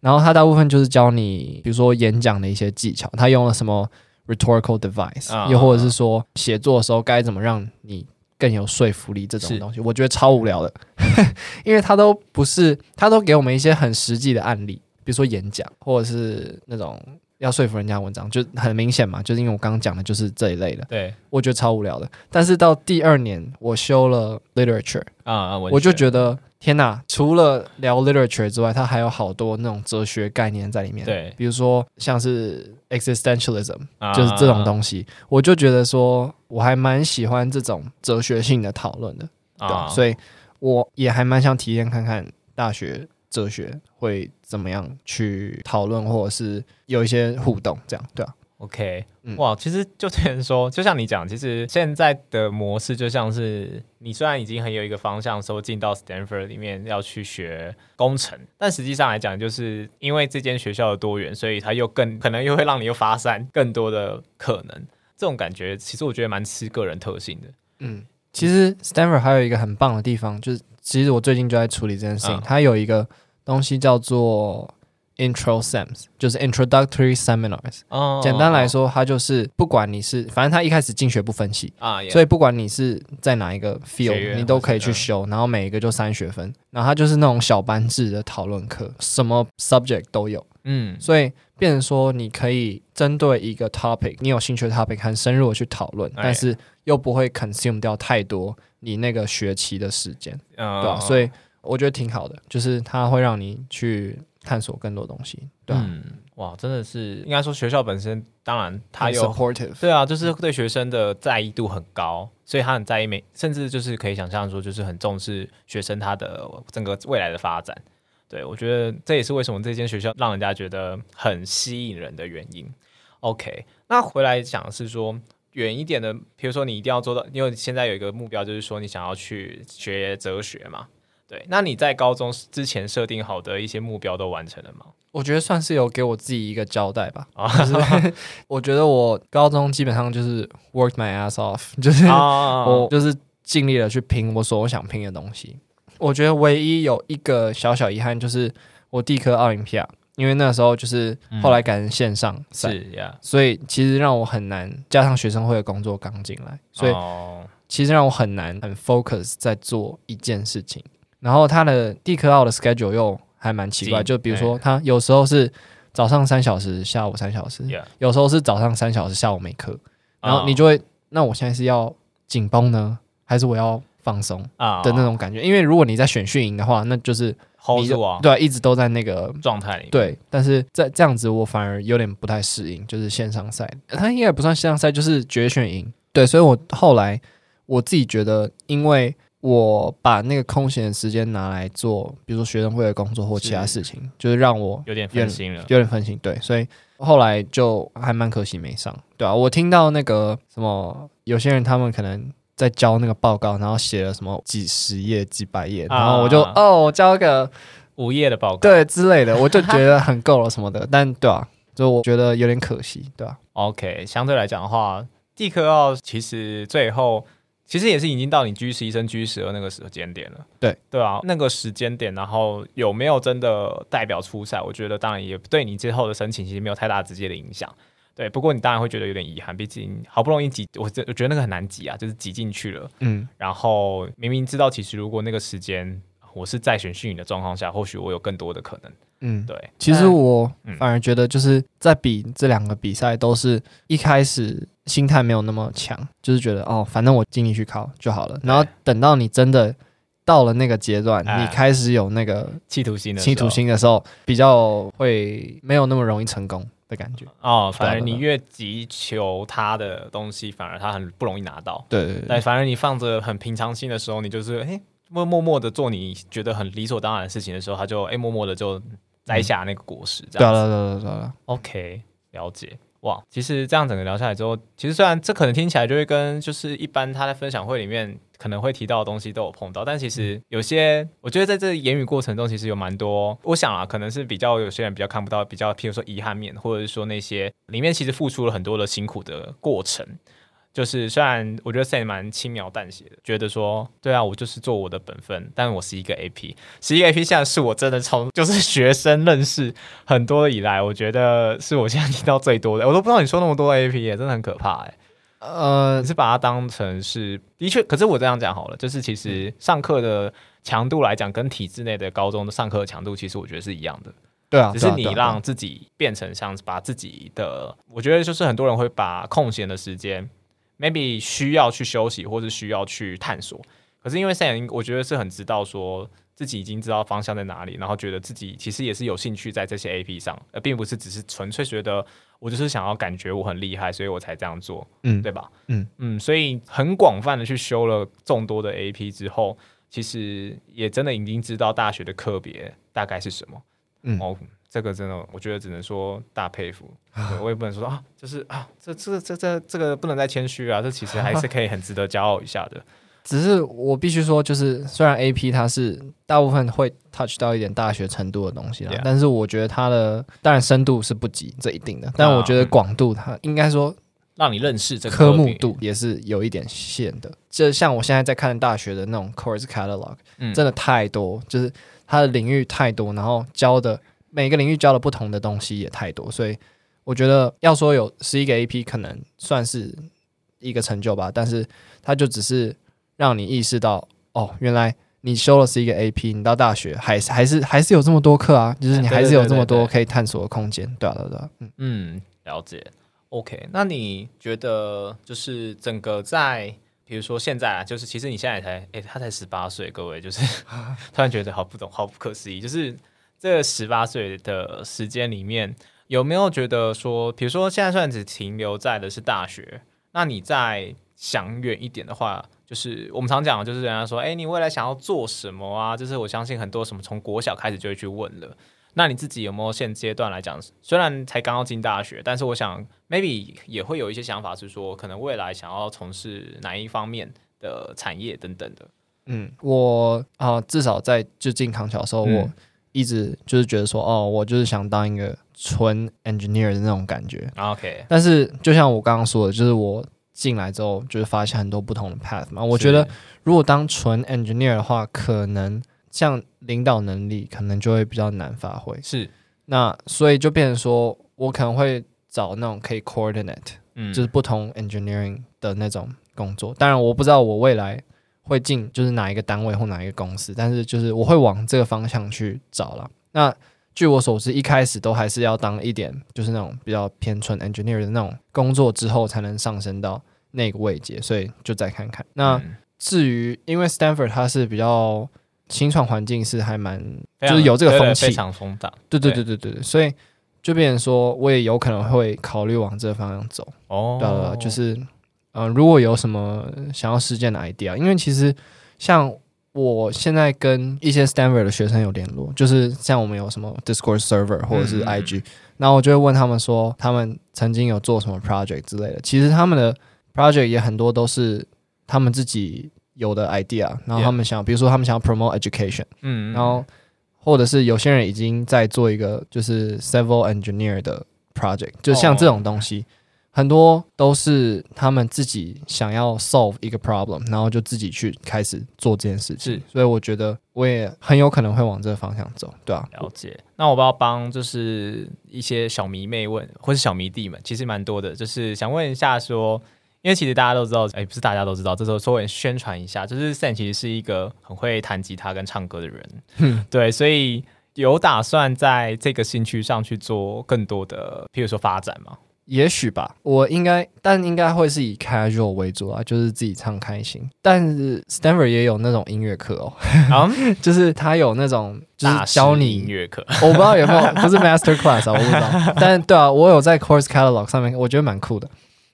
然后它大部分就是教你，比如说演讲的一些技巧，它用了什么 rhetorical device，又或者是说写作的时候该怎么让你更有说服力这种东西。我觉得超无聊的，[LAUGHS] 因为它都不是，它都给我们一些很实际的案例，比如说演讲或者是那种。要说服人家的文章就很明显嘛，就是因为我刚刚讲的就是这一类的。对，我觉得超无聊的。但是到第二年，我修了 literature 啊啊，我就觉得天哪！除了聊 literature 之外，它还有好多那种哲学概念在里面。对，比如说像是 existentialism，就是这种东西，我就觉得说我还蛮喜欢这种哲学性的讨论的。对，所以我也还蛮想体验看看大学。哲学会怎么样去讨论，或者是有一些互动，这样对啊。OK，嗯，哇，其实就等于说，就像你讲，其实现在的模式就像是你虽然已经很有一个方向，说进到 Stanford 里面要去学工程，但实际上来讲，就是因为这间学校的多元，所以它又更可能又会让你又发散更多的可能。这种感觉，其实我觉得蛮吃个人特性的。嗯，其实 Stanford 还有一个很棒的地方，就是其实我最近就在处理这件事情，嗯，它有一个。东西叫做 Intro Sems，就是 Introductory Seminars。哦，简单来说，它就是不管你是，反正它一开始进学不分系啊，所以不管你是在哪一个 field，你都可以去修，然后每一个就三学分。然后它就是那种小班制的讨论课，什么 subject 都有。嗯，所以变成说你可以针对一个 topic，你有兴趣的 topic，很深入的去讨论，但是又不会 consume 掉太多你那个学期的时间，对吧？所以。我觉得挺好的，就是它会让你去探索更多东西，对、啊、嗯，哇，真的是应该说学校本身，当然它有 supportive，对啊，就是对学生的在意度很高，所以他很在意每，甚至就是可以想象说，就是很重视学生他的整个未来的发展。对，我觉得这也是为什么这间学校让人家觉得很吸引人的原因。OK，那回来讲是说。远一点的，比如说你一定要做到，因为现在有一个目标，就是说你想要去学哲学嘛。对，那你在高中之前设定好的一些目标都完成了吗？我觉得算是有给我自己一个交代吧。啊，[LAUGHS] 我觉得我高中基本上就是 work my ass off，[LAUGHS] 就是我就是尽力的去拼我所想拼的东西。我觉得唯一有一个小小遗憾就是我第一科奥林匹亚，因为那时候就是后来改成线上赛，是呀，所以其实让我很难加上学生会的工作刚进来，所以其实让我很难很 focus 在做一件事情。然后他的地科奥的 schedule 又还蛮奇怪，就比如说他有时候是早上三小时，下午三小时，有时候是早上三小时，下午没课，然后你就会，那我现在是要紧绷呢，还是我要放松啊的那种感觉？因为如果你在选训营的话，那就是你对，一直都在那个状态里。对，但是在这样子，我反而有点不太适应，就是线上赛，它应该也不算线上赛，就是决选营。对，所以我后来我自己觉得，因为。我把那个空闲的时间拿来做，比如说学生会的工作或其他事情，是就是让我有点分心了，有点分心。对，所以后来就还蛮可惜没上，对啊，我听到那个什么，有些人他们可能在交那个报告，然后写了什么几十页、几百页，然后我就、啊、哦，我交个五页的报告，对之类的，[LAUGHS] 我就觉得很够了什么的。但对啊，就我觉得有点可惜，对啊。OK，相对来讲的话，地科奥其实最后。其实也是已经到你 G 十一升 G 十二那个时间点了，对对啊，那个时间点，然后有没有真的代表初赛？我觉得当然也对你之后的申请其实没有太大直接的影响，对。不过你当然会觉得有点遗憾，毕竟好不容易挤，我这我觉得那个很难挤啊，就是挤进去了，嗯。然后明明知道，其实如果那个时间我是在选训营的状况下，或许我有更多的可能。嗯，对。其实我反而觉得，就是在比这两个比赛，都是一开始心态没有那么强，就是觉得哦，反正我尽力去考就好了。然后等到你真的到了那个阶段，你开始有那个企图心的企图心的时候，比较会没有那么容易成功的感觉。哦，反而你越急求他的东西，反而他很不容易拿到。对对对。反而你放着很平常心的时候，你就是哎，默默默的做你觉得很理所当然的事情的时候，他就哎默默的就。摘下那个果实，这样子。对了对了对了，OK，了解。哇，其实这样整个聊下来之后，其实虽然这可能听起来就会跟就是一般他在分享会里面可能会提到的东西都有碰到，但其实有些我觉得在这言语过程中，其实有蛮多，我想啊，可能是比较有些人比较看不到，比较譬如说遗憾面，或者是说那些里面其实付出了很多的辛苦的过程。就是虽然我觉得 Sam 蛮轻描淡写的，觉得说对啊，我就是做我的本分，但我是一个 AP，是一个 AP，现在是我真的从就是学生认识很多以来，我觉得是我现在听到最多的，我都不知道你说那么多 AP 也真的很可怕哎。呃，是把它当成是的确，可是我这样讲好了，就是其实上课的强度来讲，跟体制内的高中的上课的强度，其实我觉得是一样的。对啊，只是你让自己变成像把自己的，我觉得就是很多人会把空闲的时间。Maybe 需要去休息，或是需要去探索。可是因为 Sam，我觉得是很知道说自己已经知道方向在哪里，然后觉得自己其实也是有兴趣在这些 AP 上，而并不是只是纯粹觉得我就是想要感觉我很厉害，所以我才这样做，嗯，对吧？嗯嗯，所以很广泛的去修了众多的 AP 之后，其实也真的已经知道大学的课别大概是什么，嗯哦。这个真的，我觉得只能说大佩服。我也不能说啊，就是啊，这这这这这个不能再谦虚啊，这其实还是可以很值得骄傲一下的。只是我必须说，就是虽然 AP 它是大部分会 touch 到一点大学程度的东西啦.但是我觉得它的当然深度是不及这一定的，但我觉得广度它应该说让你认识这个科目度也是有一点限的。就像我现在在看大学的那种 course catalog，嗯，真的太多，就是它的领域太多，然后教的。每个领域教了不同的东西也太多，所以我觉得要说有十一个 AP 可能算是一个成就吧，但是它就只是让你意识到，哦，原来你修了十一个 AP，你到大学还是还是还是有这么多课啊，就是你还是有这么多可以探索的空间，对啊，对啊，嗯嗯，了解。OK，那你觉得就是整个在，比如说现在啊，就是其实你现在才，诶，他才十八岁，各位就是 [LAUGHS] 突然觉得好不懂，好不可思议，就是。这十八岁的时间里面，有没有觉得说，比如说现在算只停留在的是大学，那你再想远一点的话，就是我们常讲的，就是人家说，哎，你未来想要做什么啊？就是我相信很多什么从国小开始就会去问了，那你自己有没有现阶段来讲，虽然才刚刚进大学，但是我想 maybe 也会有一些想法，是说可能未来想要从事哪一方面的产业等等的。嗯，我啊、呃，至少在就进康桥的时候，嗯、我一直就是觉得说，哦，我就是想当一个纯 engineer 的那种感觉。OK，但是就像我刚刚说的，就是我进来之后，就是发现很多不同的 path 嘛。我觉得如果当纯 engineer 的话，可能。像领导能力可能就会比较难发挥，是那所以就变成说我可能会找那种可以 coordinate，嗯，就是不同 engineering 的那种工作。当然我不知道我未来会进就是哪一个单位或哪一个公司，但是就是我会往这个方向去找了。那据我所知，一开始都还是要当一点就是那种比较偏纯 engineer 的那种工作之后，才能上升到那个位阶。所以就再看看。那至于因为 Stanford 它是比较。新创环境是还蛮，就是有这个风气，非常风大。对对对对对对，所以就变成说，我也有可能会考虑往这个方向走。哦，对了，就是嗯、呃，如果有什么想要实践的 idea，因为其实像我现在跟一些 Stanford 的学生有联络，就是像我们有什么 Discord server 或者是 IG，那、嗯、我就会问他们说，他们曾经有做什么 project 之类的。其实他们的 project 也很多都是他们自己。有的 idea，然后他们想.比如说他们想要 promote education，嗯，然后或者是有些人已经在做一个就是 civil engineer 的 project，就像这种东西，oh. 很多都是他们自己想要 solve 一个 problem，然后就自己去开始做这件事情。是，所以我觉得我也很有可能会往这个方向走，对啊，了解。那我不要帮就是一些小迷妹问，或是小迷弟们，其实蛮多的，就是想问一下说。因为其实大家都知道，哎，不是大家都知道，这时候稍微宣传一下，就是 Sam 其实是一个很会弹吉他跟唱歌的人，嗯，对，所以有打算在这个兴趣上去做更多的，譬如说发展吗？也许吧，我应该，但应该会是以 casual 为主啊，就是自己唱开心。但是 Stanford 也有那种音乐课哦，[LAUGHS] 就是他有那种就是教你音乐课，我不知道有没有，不是 master class 啊，我不知道。[LAUGHS] 但对啊，我有在 course catalog 上面，我觉得蛮酷的。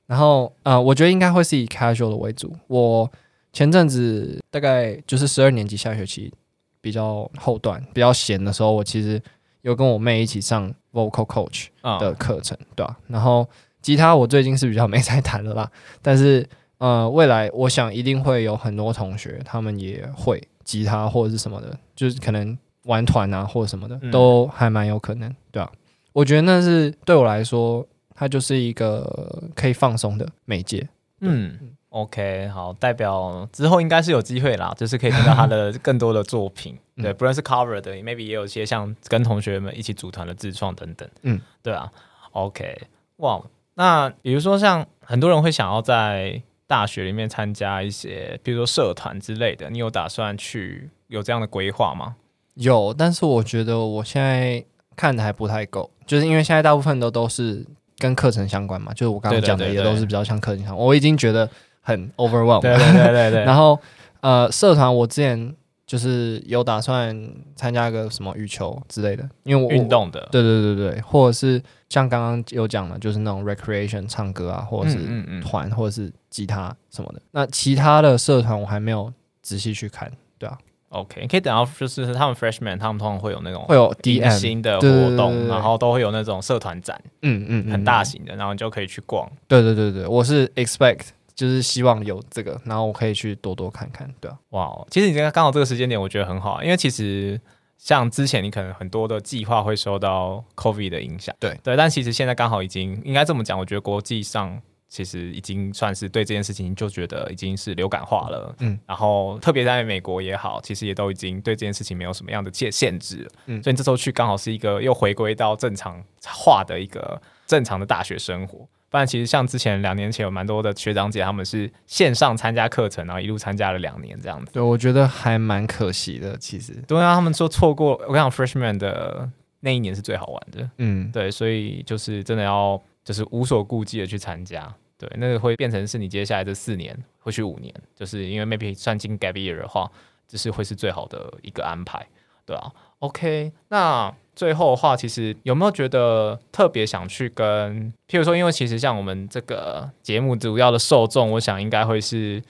然后，呃，我觉得应该会是以 casual 的为主。我前阵子大概就是十二年级下学期比较后段，比较闲的时候，我其实有跟我妹一起上 vocal coach 的课程，哦、对吧、啊？然后吉他我最近是比较没在弹的啦，[LAUGHS] 但是呃，未来我想一定会有很多同学他们也会吉他或者是什么的，就是可能玩团啊或者什么的，嗯、都还蛮有可能，对吧、啊？我觉得那是对我来说。它就是一个可以放松的媒介。嗯，OK，好，代表之后应该是有机会啦，就是可以听到他的 [LAUGHS] 更多的作品。嗯、对，不论是 cover 的，maybe 也有一些像跟同学们一起组团的自创等等。嗯，对啊，OK，哇，那比如说像很多人会想要在大学里面参加一些，比如说社团之类的，你有打算去有这样的规划吗？有，但是我觉得我现在看的还不太够，就是因为现在大部分都都是。跟课程相关嘛，就是我刚刚讲的，也都是比较像课程相关。我已经觉得很 overwhelmed。对对对对对。[LAUGHS] 然后呃，社团我之前就是有打算参加一个什么羽球之类的，因为我运动的。对对对对，或者是像刚刚有讲的，就是那种 recreation 唱歌啊，或者是团，或者是吉他什么的。那其他的社团我还没有仔细去看，对啊。OK，你可以等到就是他们 freshman，他们通常会有那种会有 DM 新的活动，然后都会有那种社团展，嗯嗯，很大型的，然后你就可以去逛。对对对对，我是 expect 就是希望有这个，然后我可以去多多看看，对啊。哇，其实你刚刚好这个时间点，我觉得很好，因为其实像之前你可能很多的计划会受到 COVID 的影响，对对，但其实现在刚好已经应该这么讲，我觉得国际上。其实已经算是对这件事情就觉得已经是流感化了，嗯，然后特别在美国也好，其实也都已经对这件事情没有什么样的限限制，嗯，所以你这时候去刚好是一个又回归到正常化的一个正常的大学生活。不然其实像之前两年前有蛮多的学长姐他们是线上参加课程，然后一路参加了两年这样子。对，我觉得还蛮可惜的。其实，对啊，他们说错过，我跟你讲 freshman 的那一年是最好玩的，嗯，对，所以就是真的要就是无所顾忌的去参加。对，那个会变成是你接下来这四年，或许五年，就是因为 maybe 算进 gap year 的话，就是会是最好的一个安排，对啊。OK，那最后的话，其实有没有觉得特别想去跟，譬如说，因为其实像我们这个节目主要的受众，我想应该会是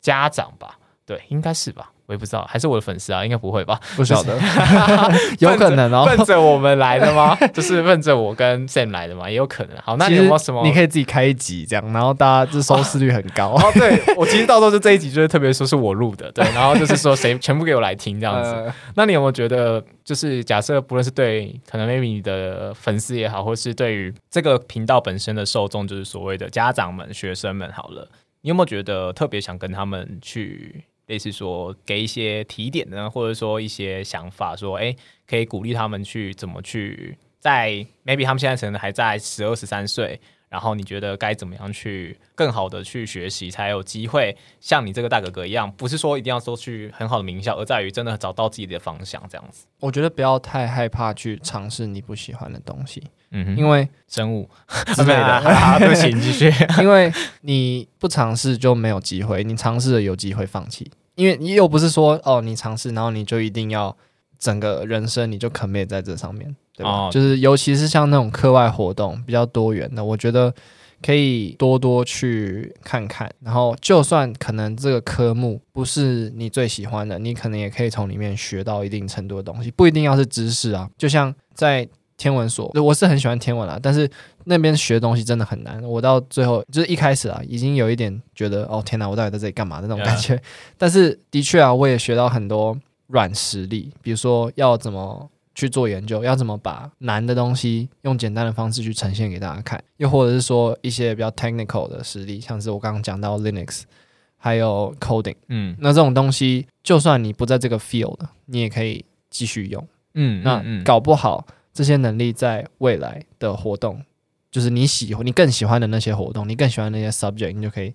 家长吧，对，应该是吧。我也不知道，还是我的粉丝啊？应该不会吧？不晓得，[LAUGHS] [LAUGHS] 有可能哦，奔着我们来的吗？[LAUGHS] 就是奔着我跟 Sam 来的吗？也有可能。好，那你有没有什么？你可以自己开一集这样，然后大家这收视率很高。哦，对，我其实到时候就这一集就是特别说是我录的，对，然后就是说谁全部给我来听这样子。呃、那你有没有觉得，就是假设不论是对可能 maybe 你的粉丝也好，或是对于这个频道本身的受众，就是所谓的家长们、学生们，好了，你有没有觉得特别想跟他们去？类似说给一些提点呢，或者说一些想法，说哎，可以鼓励他们去怎么去在 maybe 他们现在可能还在十二十三岁，然后你觉得该怎么样去更好的去学习，才有机会像你这个大哥哥一样，不是说一定要说去很好的名校，而在于真的找到自己的方向这样子。我觉得不要太害怕去尝试你不喜欢的东西，嗯哼，因为生物之类的，好，[LAUGHS] 对不起，继续，[LAUGHS] 因为你不尝试就没有机会，你尝试了有机会放弃。因为你又不是说哦，你尝试，然后你就一定要整个人生你就 commit 在这上面，对吧？哦、就是尤其是像那种课外活动比较多元的，我觉得可以多多去看看。然后就算可能这个科目不是你最喜欢的，你可能也可以从里面学到一定程度的东西，不一定要是知识啊。就像在天文所，我是很喜欢天文啊，但是。那边学东西真的很难，我到最后就是一开始啊，已经有一点觉得哦天哪，我到底在这里干嘛的那种感觉。但是的确啊，我也学到很多软实力，比如说要怎么去做研究，要怎么把难的东西用简单的方式去呈现给大家看，又或者是说一些比较 technical 的实力，像是我刚刚讲到 Linux，还有 coding，嗯，那这种东西就算你不在这个 field，你也可以继续用，嗯，那搞不好这些能力在未来的活动。就是你喜欢你更喜欢的那些活动，你更喜欢的那些 subject，你就可以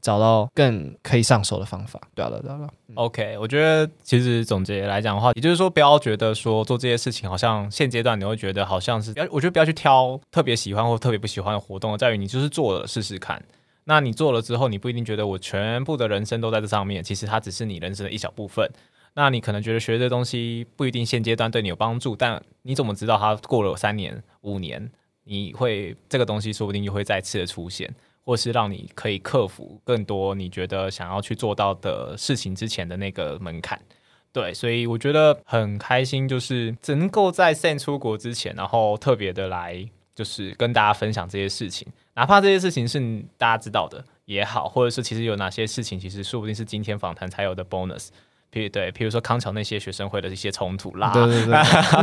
找到更可以上手的方法。对了，对了。OK，我觉得其实总结来讲的话，也就是说，不要觉得说做这些事情好像现阶段你会觉得好像是，要我觉得不要去挑特别喜欢或特别不喜欢的活动，在于你就是做了试试看。那你做了之后，你不一定觉得我全部的人生都在这上面，其实它只是你人生的一小部分。那你可能觉得学这东西不一定现阶段对你有帮助，但你怎么知道它过了三年、五年？你会这个东西说不定又会再次的出现，或是让你可以克服更多你觉得想要去做到的事情之前的那个门槛。对，所以我觉得很开心，就是只能够在 Sam 出国之前，然后特别的来就是跟大家分享这些事情，哪怕这些事情是大家知道的也好，或者是其实有哪些事情其实说不定是今天访谈才有的 bonus。对，比如说康桥那些学生会的一些冲突啦，对对对，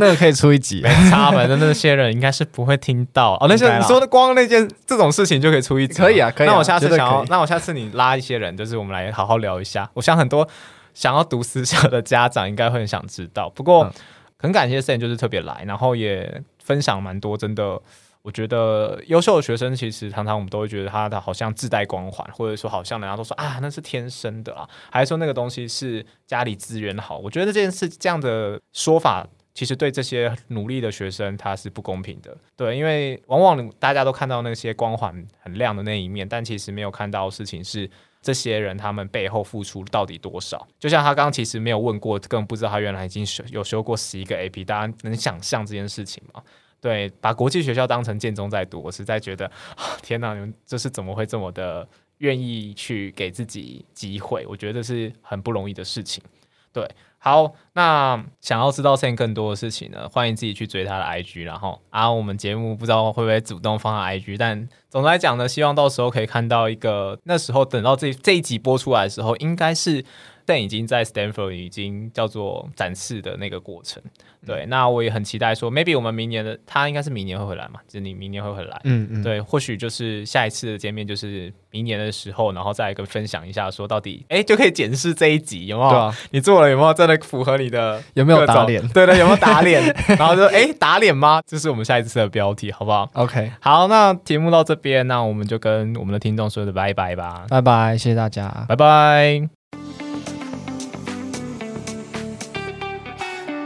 那个可以出一集，没差，反正那些人应该是不会听到哦。那些你说的光那件这种事情就可以出一集，可以啊，可以啊。那我下次想要，那我下次你拉一些人，就是我们来好好聊一下。我想很多想要读私校的家长应该会很想知道。不过很感谢 Sam 就是特别来，然后也分享蛮多，真的。我觉得优秀的学生其实常常我们都会觉得他的好像自带光环，或者说好像人家都说啊那是天生的啊，还是说那个东西是家里资源好？我觉得这件事这样的说法其实对这些努力的学生他是不公平的。对，因为往往大家都看到那些光环很亮的那一面，但其实没有看到事情是这些人他们背后付出到底多少。就像他刚刚其实没有问过，更不知道他原来已经有修过十一个 AP，大家能想象这件事情吗？对，把国际学校当成建中在读，我实在觉得，天哪，你们这是怎么会这么的愿意去给自己机会？我觉得这是很不容易的事情。对，好，那想要知道 Sam 更多的事情呢，欢迎自己去追他的 IG，然后啊，我们节目不知道会不会主动放 IG，但总的来讲呢，希望到时候可以看到一个，那时候等到这这一集播出来的时候，应该是。但已经在 Stanford 已经叫做展示的那个过程，对，那我也很期待说，maybe 我们明年的他应该是明年会回来嘛，就是你明年会回来，嗯嗯，对，或许就是下一次的见面就是明年的时候，然后再来跟分享一下，说到底，哎，就可以检视这一集有没有？对啊，你做了有没有真的符合你的？有没有打脸？对对，有没有打脸？[LAUGHS] 然后就哎，打脸吗？这是我们下一次的标题，好不好？OK，好，那节目到这边，那我们就跟我们的听众说的拜拜吧，拜拜，谢谢大家，拜拜。